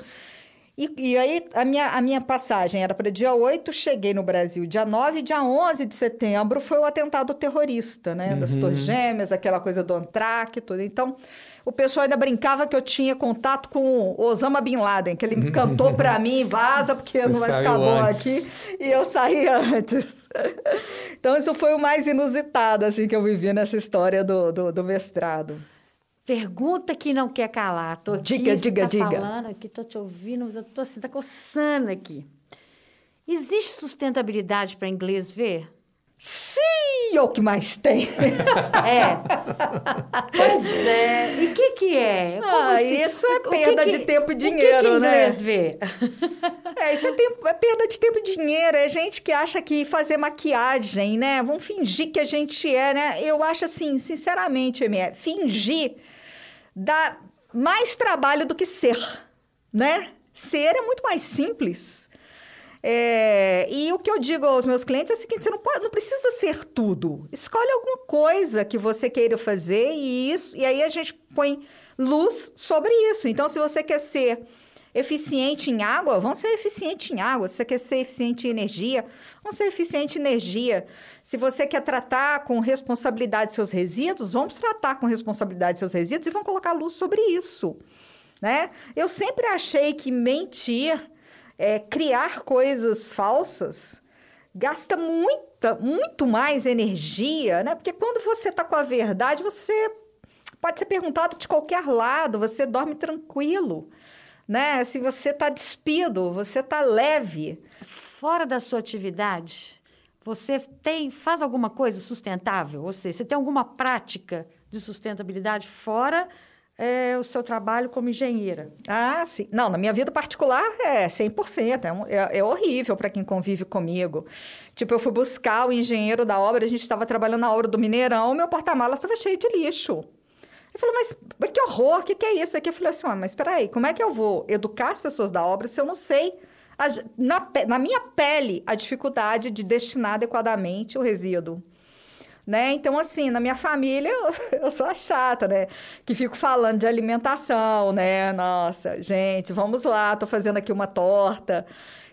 E, e, aí, a minha, a minha passagem era para dia 8, cheguei no Brasil dia 9, dia 11 de setembro foi o atentado terrorista, né? Uhum. Das Torres Gêmeas, aquela coisa do Antraque, tudo. Então, o pessoal ainda brincava que eu tinha contato com Osama Bin Laden, que ele me cantou para mim, vaza, porque Você não vai ficar bom aqui. E eu saí antes. Então, isso foi o mais inusitado, assim, que eu vivi nessa história do, do, do mestrado. Pergunta que não quer calar. Tô diga, aqui, diga, tá diga. falando aqui, tô te ouvindo, mas eu tô assim, tá coçando aqui. Existe sustentabilidade para inglês ver? Sim, é o que mais tem. É. Pois é. E o que, que é? Como ah, se... isso é perda que que... de tempo e dinheiro, o que que né? inglês vê? É, isso é, tempo, é perda de tempo e dinheiro. É gente que acha que fazer maquiagem, né? Vão fingir que a gente é, né? Eu acho assim, sinceramente, ME, fingir dá mais trabalho do que ser, né? Ser é muito mais simples. É, e o que eu digo aos meus clientes é o seguinte: você não, pode, não precisa ser tudo. Escolhe alguma coisa que você queira fazer e isso, e aí a gente põe luz sobre isso. Então, se você quer ser eficiente em água, vamos ser eficiente em água. Se você quer ser eficiente em energia, vamos ser eficiente em energia. Se você quer tratar com responsabilidade seus resíduos, vamos tratar com responsabilidade seus resíduos e vamos colocar luz sobre isso. Né? Eu sempre achei que mentir é, criar coisas falsas gasta muita, muito mais energia, né? Porque quando você está com a verdade, você pode ser perguntado de qualquer lado, você dorme tranquilo, né? Se você está despido, você está leve. Fora da sua atividade, você tem faz alguma coisa sustentável? Ou seja, você tem alguma prática de sustentabilidade fora é, o seu trabalho como engenheira? Ah, sim. Não, na minha vida particular é 100%. É, um, é, é horrível para quem convive comigo. Tipo, eu fui buscar o engenheiro da obra, a gente estava trabalhando na obra do Mineirão, meu porta-malas estava cheio de lixo. Ele falou, mas que horror, que, que é isso aqui? Eu falei assim, ah, mas espera aí, como é que eu vou educar as pessoas da obra se eu não sei, a, na, na minha pele, a dificuldade de destinar adequadamente o resíduo? né? Então, assim, na minha família, eu, eu sou a chata, né? Que fico falando de alimentação, né? Nossa, gente, vamos lá, tô fazendo aqui uma torta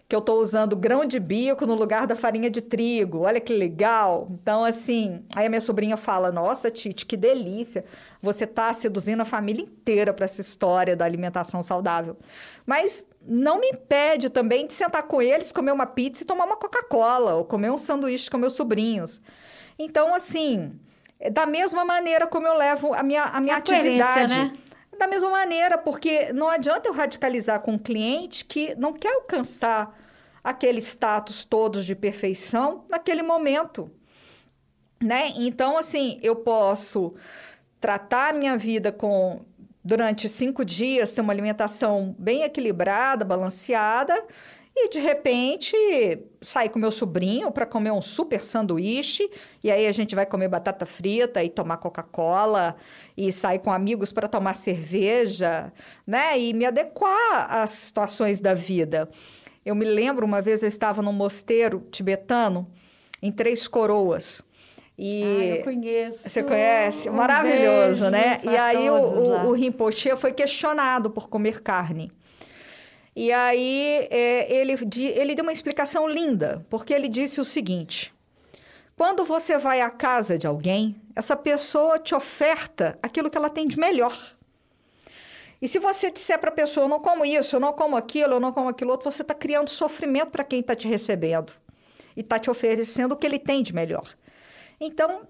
que eu estou usando grão de bico no lugar da farinha de trigo. Olha que legal. Então, assim, aí a minha sobrinha fala: Nossa, Tite, que delícia. Você está seduzindo a família inteira para essa história da alimentação saudável. Mas não me impede também de sentar com eles, comer uma pizza e tomar uma Coca-Cola, ou comer um sanduíche com meus sobrinhos. Então, assim, da mesma maneira como eu levo a minha, a minha a atividade. Né? Da mesma maneira, porque não adianta eu radicalizar com um cliente que não quer alcançar aquele status todos de perfeição naquele momento. Né? Então, assim, eu posso tratar a minha vida com durante cinco dias, ter uma alimentação bem equilibrada, balanceada, e de repente sair com meu sobrinho para comer um super sanduíche, e aí a gente vai comer batata frita e tomar Coca-Cola, e sair com amigos para tomar cerveja, né? E me adequar às situações da vida. Eu me lembro uma vez eu estava num mosteiro tibetano em Três Coroas. E ah, eu conheço. Você conhece? Um Maravilhoso, né? E aí o, o, o Rinpoche foi questionado por comer carne. E aí é, ele, ele deu uma explicação linda, porque ele disse o seguinte: quando você vai à casa de alguém, essa pessoa te oferta aquilo que ela tem de melhor. E se você disser para a pessoa, eu não como isso, eu não como aquilo, eu não como aquilo outro, você está criando sofrimento para quem está te recebendo e está te oferecendo o que ele tem de melhor. Então,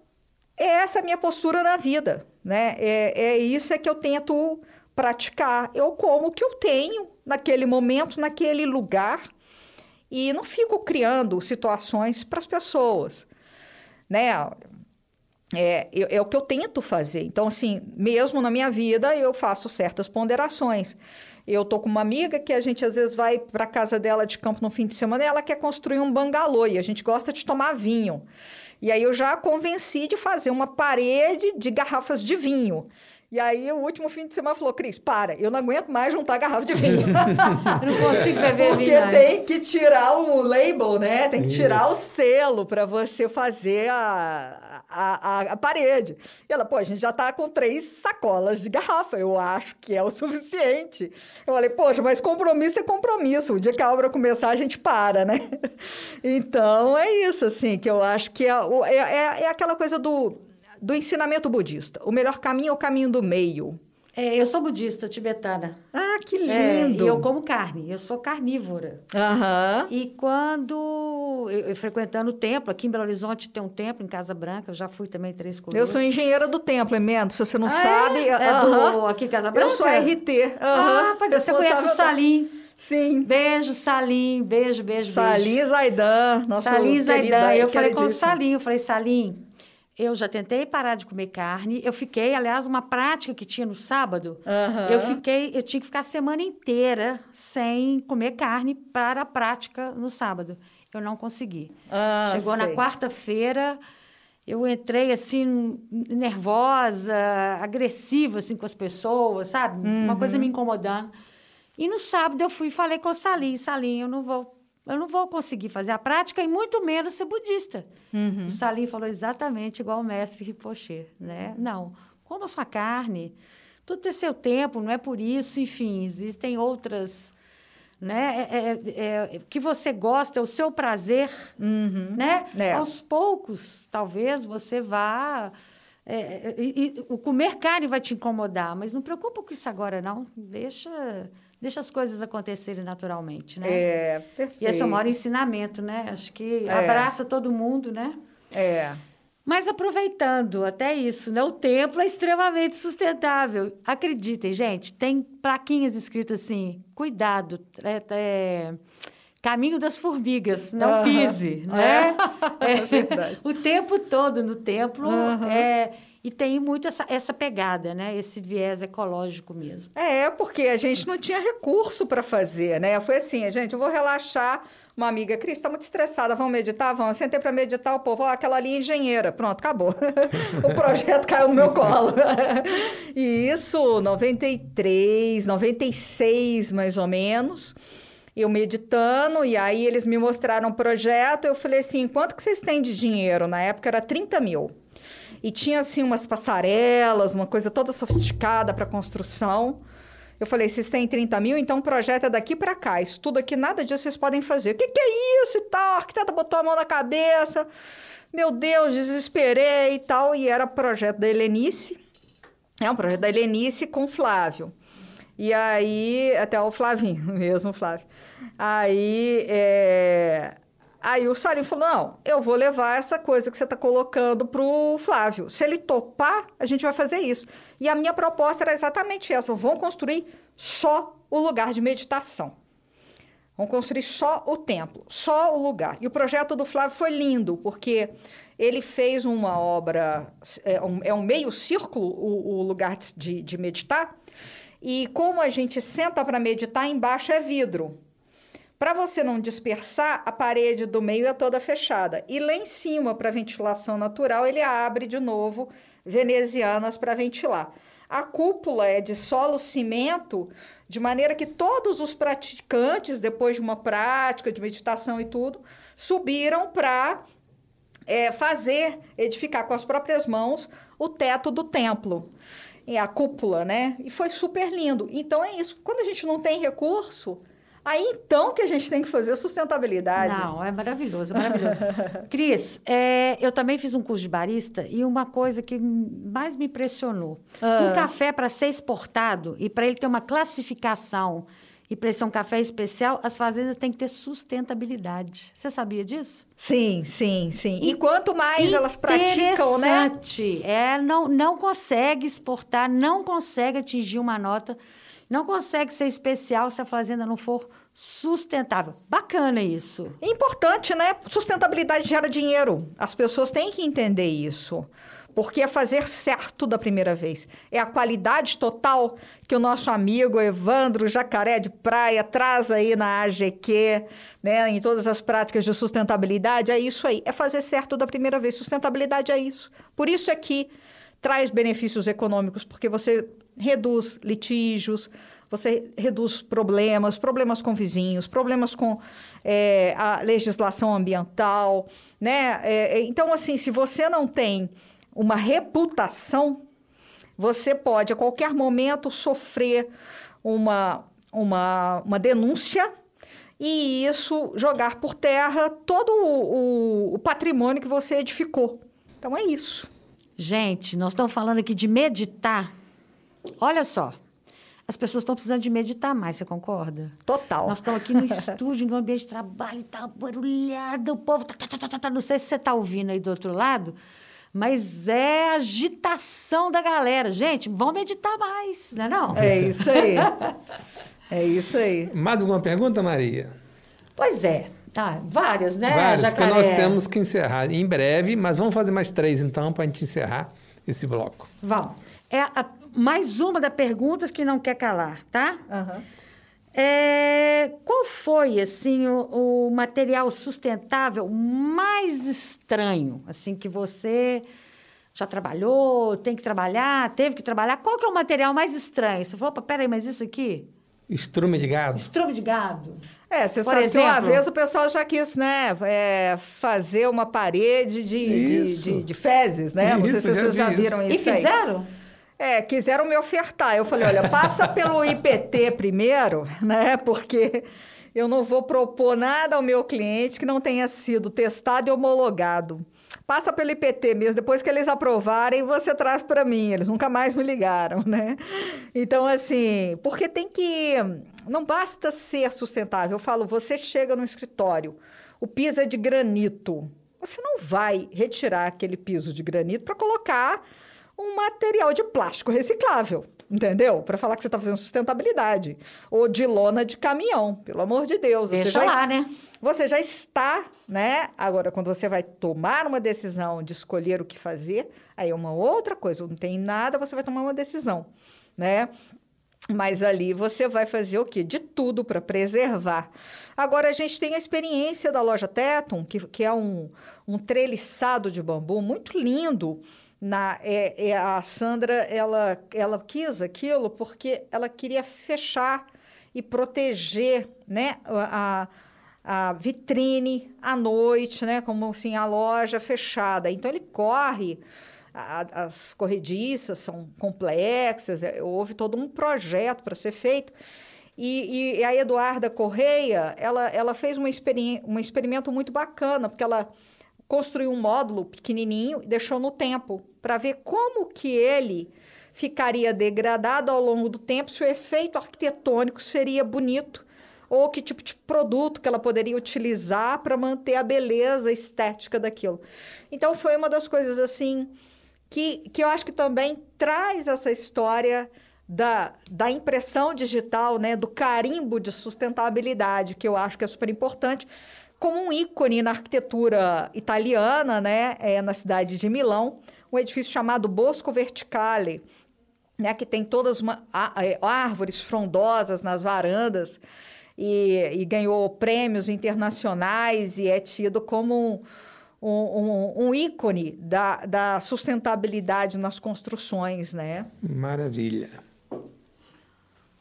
é essa a minha postura na vida, né? É, é isso é que eu tento praticar. Eu como o que eu tenho naquele momento, naquele lugar, e não fico criando situações para as pessoas, né? é, é, é o que eu tento fazer. Então, assim, mesmo na minha vida, eu faço certas ponderações. Eu tô com uma amiga que a gente às vezes vai para casa dela de campo no fim de semana e ela quer construir um bangalô e a gente gosta de tomar vinho. E aí eu já convenci de fazer uma parede de garrafas de vinho. E aí, o último fim de semana falou, Cris, para, eu não aguento mais juntar garrafa de vinho. eu não consigo beber Porque vinho. Porque tem que tirar o label, né? Tem que tirar Isso. o selo para você fazer a, a, a, a, parede. E ela, pô, a gente já tá com três sacolas de garrafa, eu acho que é o suficiente. Eu falei, poxa, mas compromisso é compromisso. O dia que a obra começar, a gente para, né? Então, é isso, assim, que eu acho que é, é, é, é aquela coisa do do ensinamento budista. O melhor caminho é o caminho do meio. É, eu sou budista tibetana. Ah, que lindo! É, e eu como carne, eu sou carnívora. Aham. E quando eu, eu, frequentando o templo, aqui em Belo Horizonte tem um templo em Casa Branca, eu já fui também três coroas. Eu sou engenheira do templo, Emendo, se você não ah, sabe. É, é do, aqui em Casa Branca? Eu sou RT. Uhum. Ah, é, você conhece o Salim. Sim. Beijo, Salim. Beijo, beijo, Salim beijo. Zaidan. Nosso Salim Zaidan. Eu falei com o Salim, eu falei, Salim, eu já tentei parar de comer carne. Eu fiquei, aliás, uma prática que tinha no sábado. Uhum. Eu fiquei, eu tinha que ficar a semana inteira sem comer carne para a prática no sábado. Eu não consegui. Ah, Chegou sei. na quarta-feira, eu entrei assim nervosa, agressiva assim com as pessoas, sabe? Uhum. Uma coisa me incomodando. E no sábado eu fui e falei com o Salim, Salim, eu não vou eu não vou conseguir fazer a prática e muito menos ser budista. Uhum. O Salim falou exatamente igual o mestre Rinpoche, né? Não, coma sua carne, tudo tem seu tempo, não é por isso, enfim, existem outras, né? É, é, é, que você gosta, é o seu prazer, uhum. né? É. Aos poucos, talvez você vá... É, e, e, o comer carne vai te incomodar, mas não preocupa com isso agora, não. Deixa deixa as coisas acontecerem naturalmente, né? É, perfeito. E esse é o maior ensinamento, né? Acho que é. abraça todo mundo, né? É. Mas aproveitando até isso, né? O templo é extremamente sustentável. Acreditem, gente, tem plaquinhas escritas assim, cuidado, é, é, caminho das formigas, não pise, né? É. o tempo todo no templo uhum. é e tem muito essa, essa pegada, né? Esse viés ecológico mesmo. É, porque a gente não tinha recurso para fazer, né? Foi assim, gente, eu vou relaxar. Uma amiga, Cris, está muito estressada, vamos meditar? Vamos. Eu sentei para meditar, o povo, ó, aquela ali é engenheira. Pronto, acabou. o projeto caiu no meu colo. e isso, 93, 96, mais ou menos eu meditando, e aí eles me mostraram o projeto, eu falei assim, quanto que vocês têm de dinheiro? Na época era 30 mil. E tinha, assim, umas passarelas, uma coisa toda sofisticada para construção. Eu falei, vocês têm 30 mil, então o projeto é daqui para cá. Isso tudo aqui, nada disso vocês podem fazer. O que, que é isso e tal? Arquiteta botou a mão na cabeça. Meu Deus, desesperei e tal. E era projeto da Helenice. É um projeto da Helenice com Flávio. E aí, até o Flavinho mesmo, Flávio. Aí, é... Aí o Salim falou: não, eu vou levar essa coisa que você está colocando para o Flávio. Se ele topar, a gente vai fazer isso. E a minha proposta era exatamente essa: vamos construir só o lugar de meditação. Vamos construir só o templo, só o lugar. E o projeto do Flávio foi lindo, porque ele fez uma obra, é um, é um meio círculo o, o lugar de, de meditar, e como a gente senta para meditar, embaixo é vidro. Para você não dispersar, a parede do meio é toda fechada. E lá em cima, para ventilação natural, ele abre de novo venezianas para ventilar. A cúpula é de solo cimento, de maneira que todos os praticantes, depois de uma prática de meditação e tudo, subiram para é, fazer, edificar com as próprias mãos o teto do templo. A cúpula, né? E foi super lindo. Então é isso. Quando a gente não tem recurso, Aí então que a gente tem que fazer sustentabilidade. Não, é maravilhoso, é maravilhoso. Cris, é, eu também fiz um curso de barista e uma coisa que mais me impressionou. Ah. Um café para ser exportado e para ele ter uma classificação e para ser um café especial, as fazendas têm que ter sustentabilidade. Você sabia disso? Sim, sim, sim. E quanto mais elas praticam, né? É, não, não consegue exportar, não consegue atingir uma nota não consegue ser especial se a fazenda não for sustentável. Bacana isso. É importante, né? Sustentabilidade gera dinheiro. As pessoas têm que entender isso. porque é fazer certo da primeira vez. É a qualidade total que o nosso amigo Evandro Jacaré de Praia traz aí na AGQ, né, em todas as práticas de sustentabilidade. É isso aí, é fazer certo da primeira vez. Sustentabilidade é isso. Por isso é que traz benefícios econômicos, porque você reduz litígios, você reduz problemas, problemas com vizinhos, problemas com é, a legislação ambiental, né? É, então, assim, se você não tem uma reputação, você pode a qualquer momento sofrer uma, uma, uma denúncia e isso jogar por terra todo o, o, o patrimônio que você edificou. Então é isso. Gente, nós estamos falando aqui de meditar. Olha só, as pessoas estão precisando de meditar mais, você concorda? Total. Nós estamos aqui no estúdio, no ambiente de trabalho, tá barulhado, o povo tá, tá, tá, tá, tá, não sei se você está ouvindo aí do outro lado, mas é agitação da galera. Gente, vamos meditar mais, não é não? É isso aí. é isso aí. Mais alguma pergunta, Maria? Pois é. Ah, várias, né, Várias, Jacaré? porque nós temos que encerrar em breve, mas vamos fazer mais três então para a gente encerrar esse bloco. Vamos. É a- mais uma das perguntas que não quer calar, tá? Aham. É, qual foi, assim, o, o material sustentável mais estranho, assim, que você já trabalhou, tem que trabalhar, teve que trabalhar? Qual que é o material mais estranho? Você falou, opa, peraí, mas isso aqui? Estrume de gado? Estrume de gado. É, você Por sabe que uma exemplo? vez o pessoal já quis, né, é, fazer uma parede de, de, Isso. de- de fezes, né? Não sei Isso, se vocês já vi viram isso. E isso aí. É, quiseram me ofertar. Eu falei, olha, passa pelo IPT primeiro, né? Porque eu não vou propor nada ao meu cliente que não tenha sido testado e homologado. Passa pelo IPT mesmo, depois que eles aprovarem, você traz para mim. Eles nunca mais me ligaram, né? Então, assim, porque tem que. Não basta ser sustentável. Eu falo, você chega no escritório, o piso é de granito. Você não vai retirar aquele piso de granito para colocar um material de plástico reciclável, entendeu? Para falar que você está fazendo sustentabilidade. Ou de lona de caminhão, pelo amor de Deus. Deixa você já, lá, né? Você já está, né? Agora, quando você vai tomar uma decisão de escolher o que fazer, aí é uma outra coisa. Não tem nada, você vai tomar uma decisão, né? Mas ali você vai fazer o quê? De tudo para preservar. Agora, a gente tem a experiência da loja Teton, que, que é um, um treliçado de bambu muito lindo. Na, é, é, a Sandra, ela, ela quis aquilo porque ela queria fechar e proteger né, a, a vitrine à noite, né, como assim, a loja fechada. Então, ele corre as corrediças são complexas, é, houve todo um projeto para ser feito. E, e a Eduarda Correia, ela, ela fez uma experi um experimento muito bacana, porque ela construiu um módulo pequenininho e deixou no tempo, para ver como que ele ficaria degradado ao longo do tempo, se o efeito arquitetônico seria bonito, ou que tipo de produto que ela poderia utilizar para manter a beleza estética daquilo. Então, foi uma das coisas assim que, que eu acho que também traz essa história da, da impressão digital, né, do carimbo de sustentabilidade, que eu acho que é super importante, como um ícone na arquitetura italiana, né, é, na cidade de Milão, um edifício chamado Bosco Verticale, né, que tem todas uma, é, árvores frondosas nas varandas e, e ganhou prêmios internacionais e é tido como um, um- um ícone da, da sustentabilidade nas construções, né? Maravilha.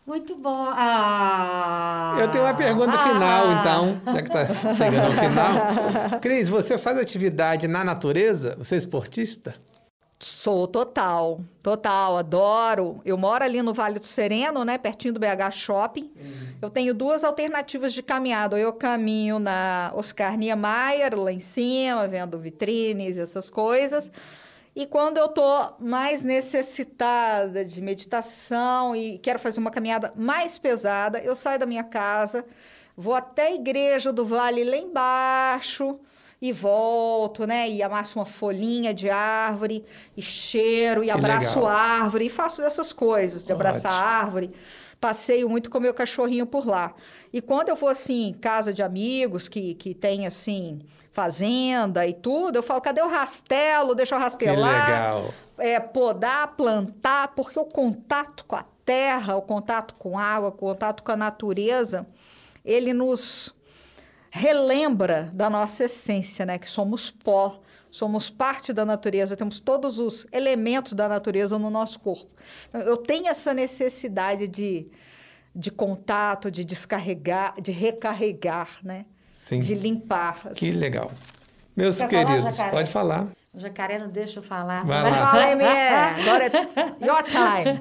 Muito bom. Ah, Eu tenho uma pergunta ah. final, então, já que está chegando ao final. Cris, você faz atividade na natureza? Você é esportista? Sou total, total, adoro. Eu moro ali no Vale do Sereno, né, pertinho do BH Shopping. Eu tenho duas alternativas de caminhada. Ou eu caminho na Oscar Niemeyer, lá em cima, vendo vitrines, essas coisas. E quando eu tô mais necessitada de meditação e quero fazer uma caminhada mais pesada, eu saio da minha casa, vou até a igreja do Vale lá embaixo e volto, né? E amasso uma folhinha de árvore, e cheiro, e abraço a árvore, e faço dessas coisas, de abraçar a Ótimo. árvore. passeio muito com meu cachorrinho por lá. E quando eu vou, assim, casa de amigos que, que tem, assim, fazenda e tudo, eu falo, cadê o rastelo? Deixa eu rastelar. Que legal. É, podar, plantar, porque o contato com a terra, o contato com a água, o contato com a natureza, ele nos relembra da nossa essência, né? Que somos pó, somos parte da natureza, temos todos os elementos da natureza no nosso corpo. Eu tenho essa necessidade de, de contato, de descarregar, de recarregar, né? Sim. De limpar. assim. Que legal. Meus Quer falar, queridos, Jacaré? pode falar. O jacaré não deixa eu falar. Vai lá. Fala, ME, agora é your time.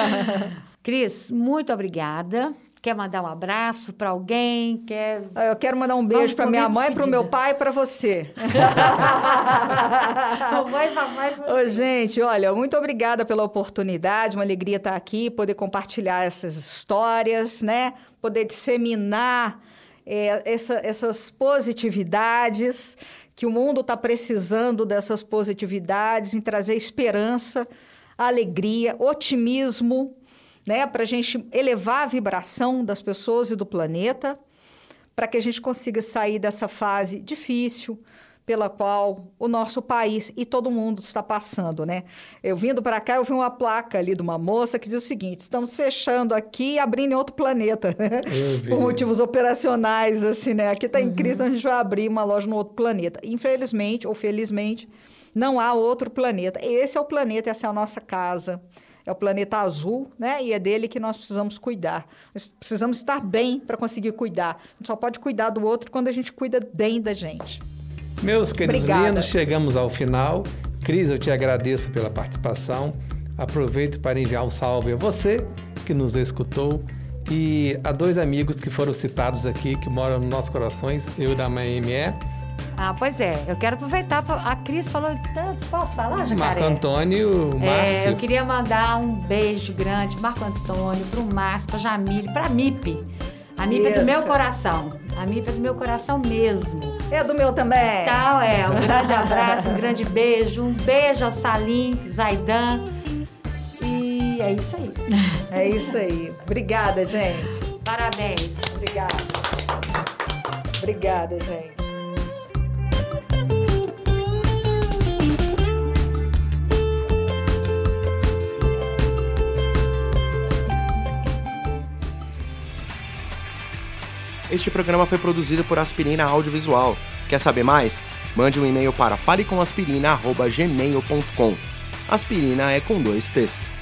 Cris, muito obrramada. Quer mandar um abraço para alguém? Quer. Eu quero mandar um beijo para minha mãe, para o meu pai e para você. Mamãe, papai. Ô, gente, olha, muito obrigada pela oportunidade, uma alegria estar aqui, poder compartilhar essas histórias, né? Poder disseminar é, essa- essas positividades, que o mundo está precisando dessas positividades, em trazer esperança, alegria, otimismo, né? Para a gente elevar a vibração das pessoas e do planeta para que a gente consiga sair dessa fase difícil pela qual o nosso país e todo mundo está passando, né? Eu vindo para cá, eu vi uma placa ali de uma moça que diz o seguinte: estamos fechando aqui e abrindo em outro planeta, né? Por motivos operacionais, assim, né? Aqui está em crise, então a gente vai abrir uma loja no outro planeta. Infelizmente ou felizmente, não há outro planeta. Esse é o planeta, essa é a nossa casa. É o planeta azul, né? E é dele que nós precisamos cuidar. Nós precisamos estar bem para conseguir cuidar. A gente só pode cuidar do outro quando a gente cuida bem da gente. Meus queridos Obrigada. lindos, chegamos ao final. Cris, eu te agradeço pela participação. Aproveito para enviar um salve a você que nos escutou e a dois amigos que foram citados aqui, que moram nos nossos corações, eu e da ME, Ah, pois é. Eu quero aproveitar. A Cris falou tanto. Posso falar, Marco jacaré? Antônio, É, Márcio. eu queria mandar um beijo grande, Marco Antônio, pro Márcio, pra Jamile, pra MIP. A MIP é do Isso. meu coração. A MIP é do meu coração mesmo. É do meu também. Então, é, um grande abraço, um grande beijo. Um beijo ao Salim, Zaidan. E é isso aí. É isso aí. Obrigada, gente. Parabéns. Obrigada. Obrigada, gente. Este programa foi produzido por Aspirina Audiovisual. Quer saber mais? Mande um e-mail para falecomaspirina.gmail.com Aspirina é com dois P's.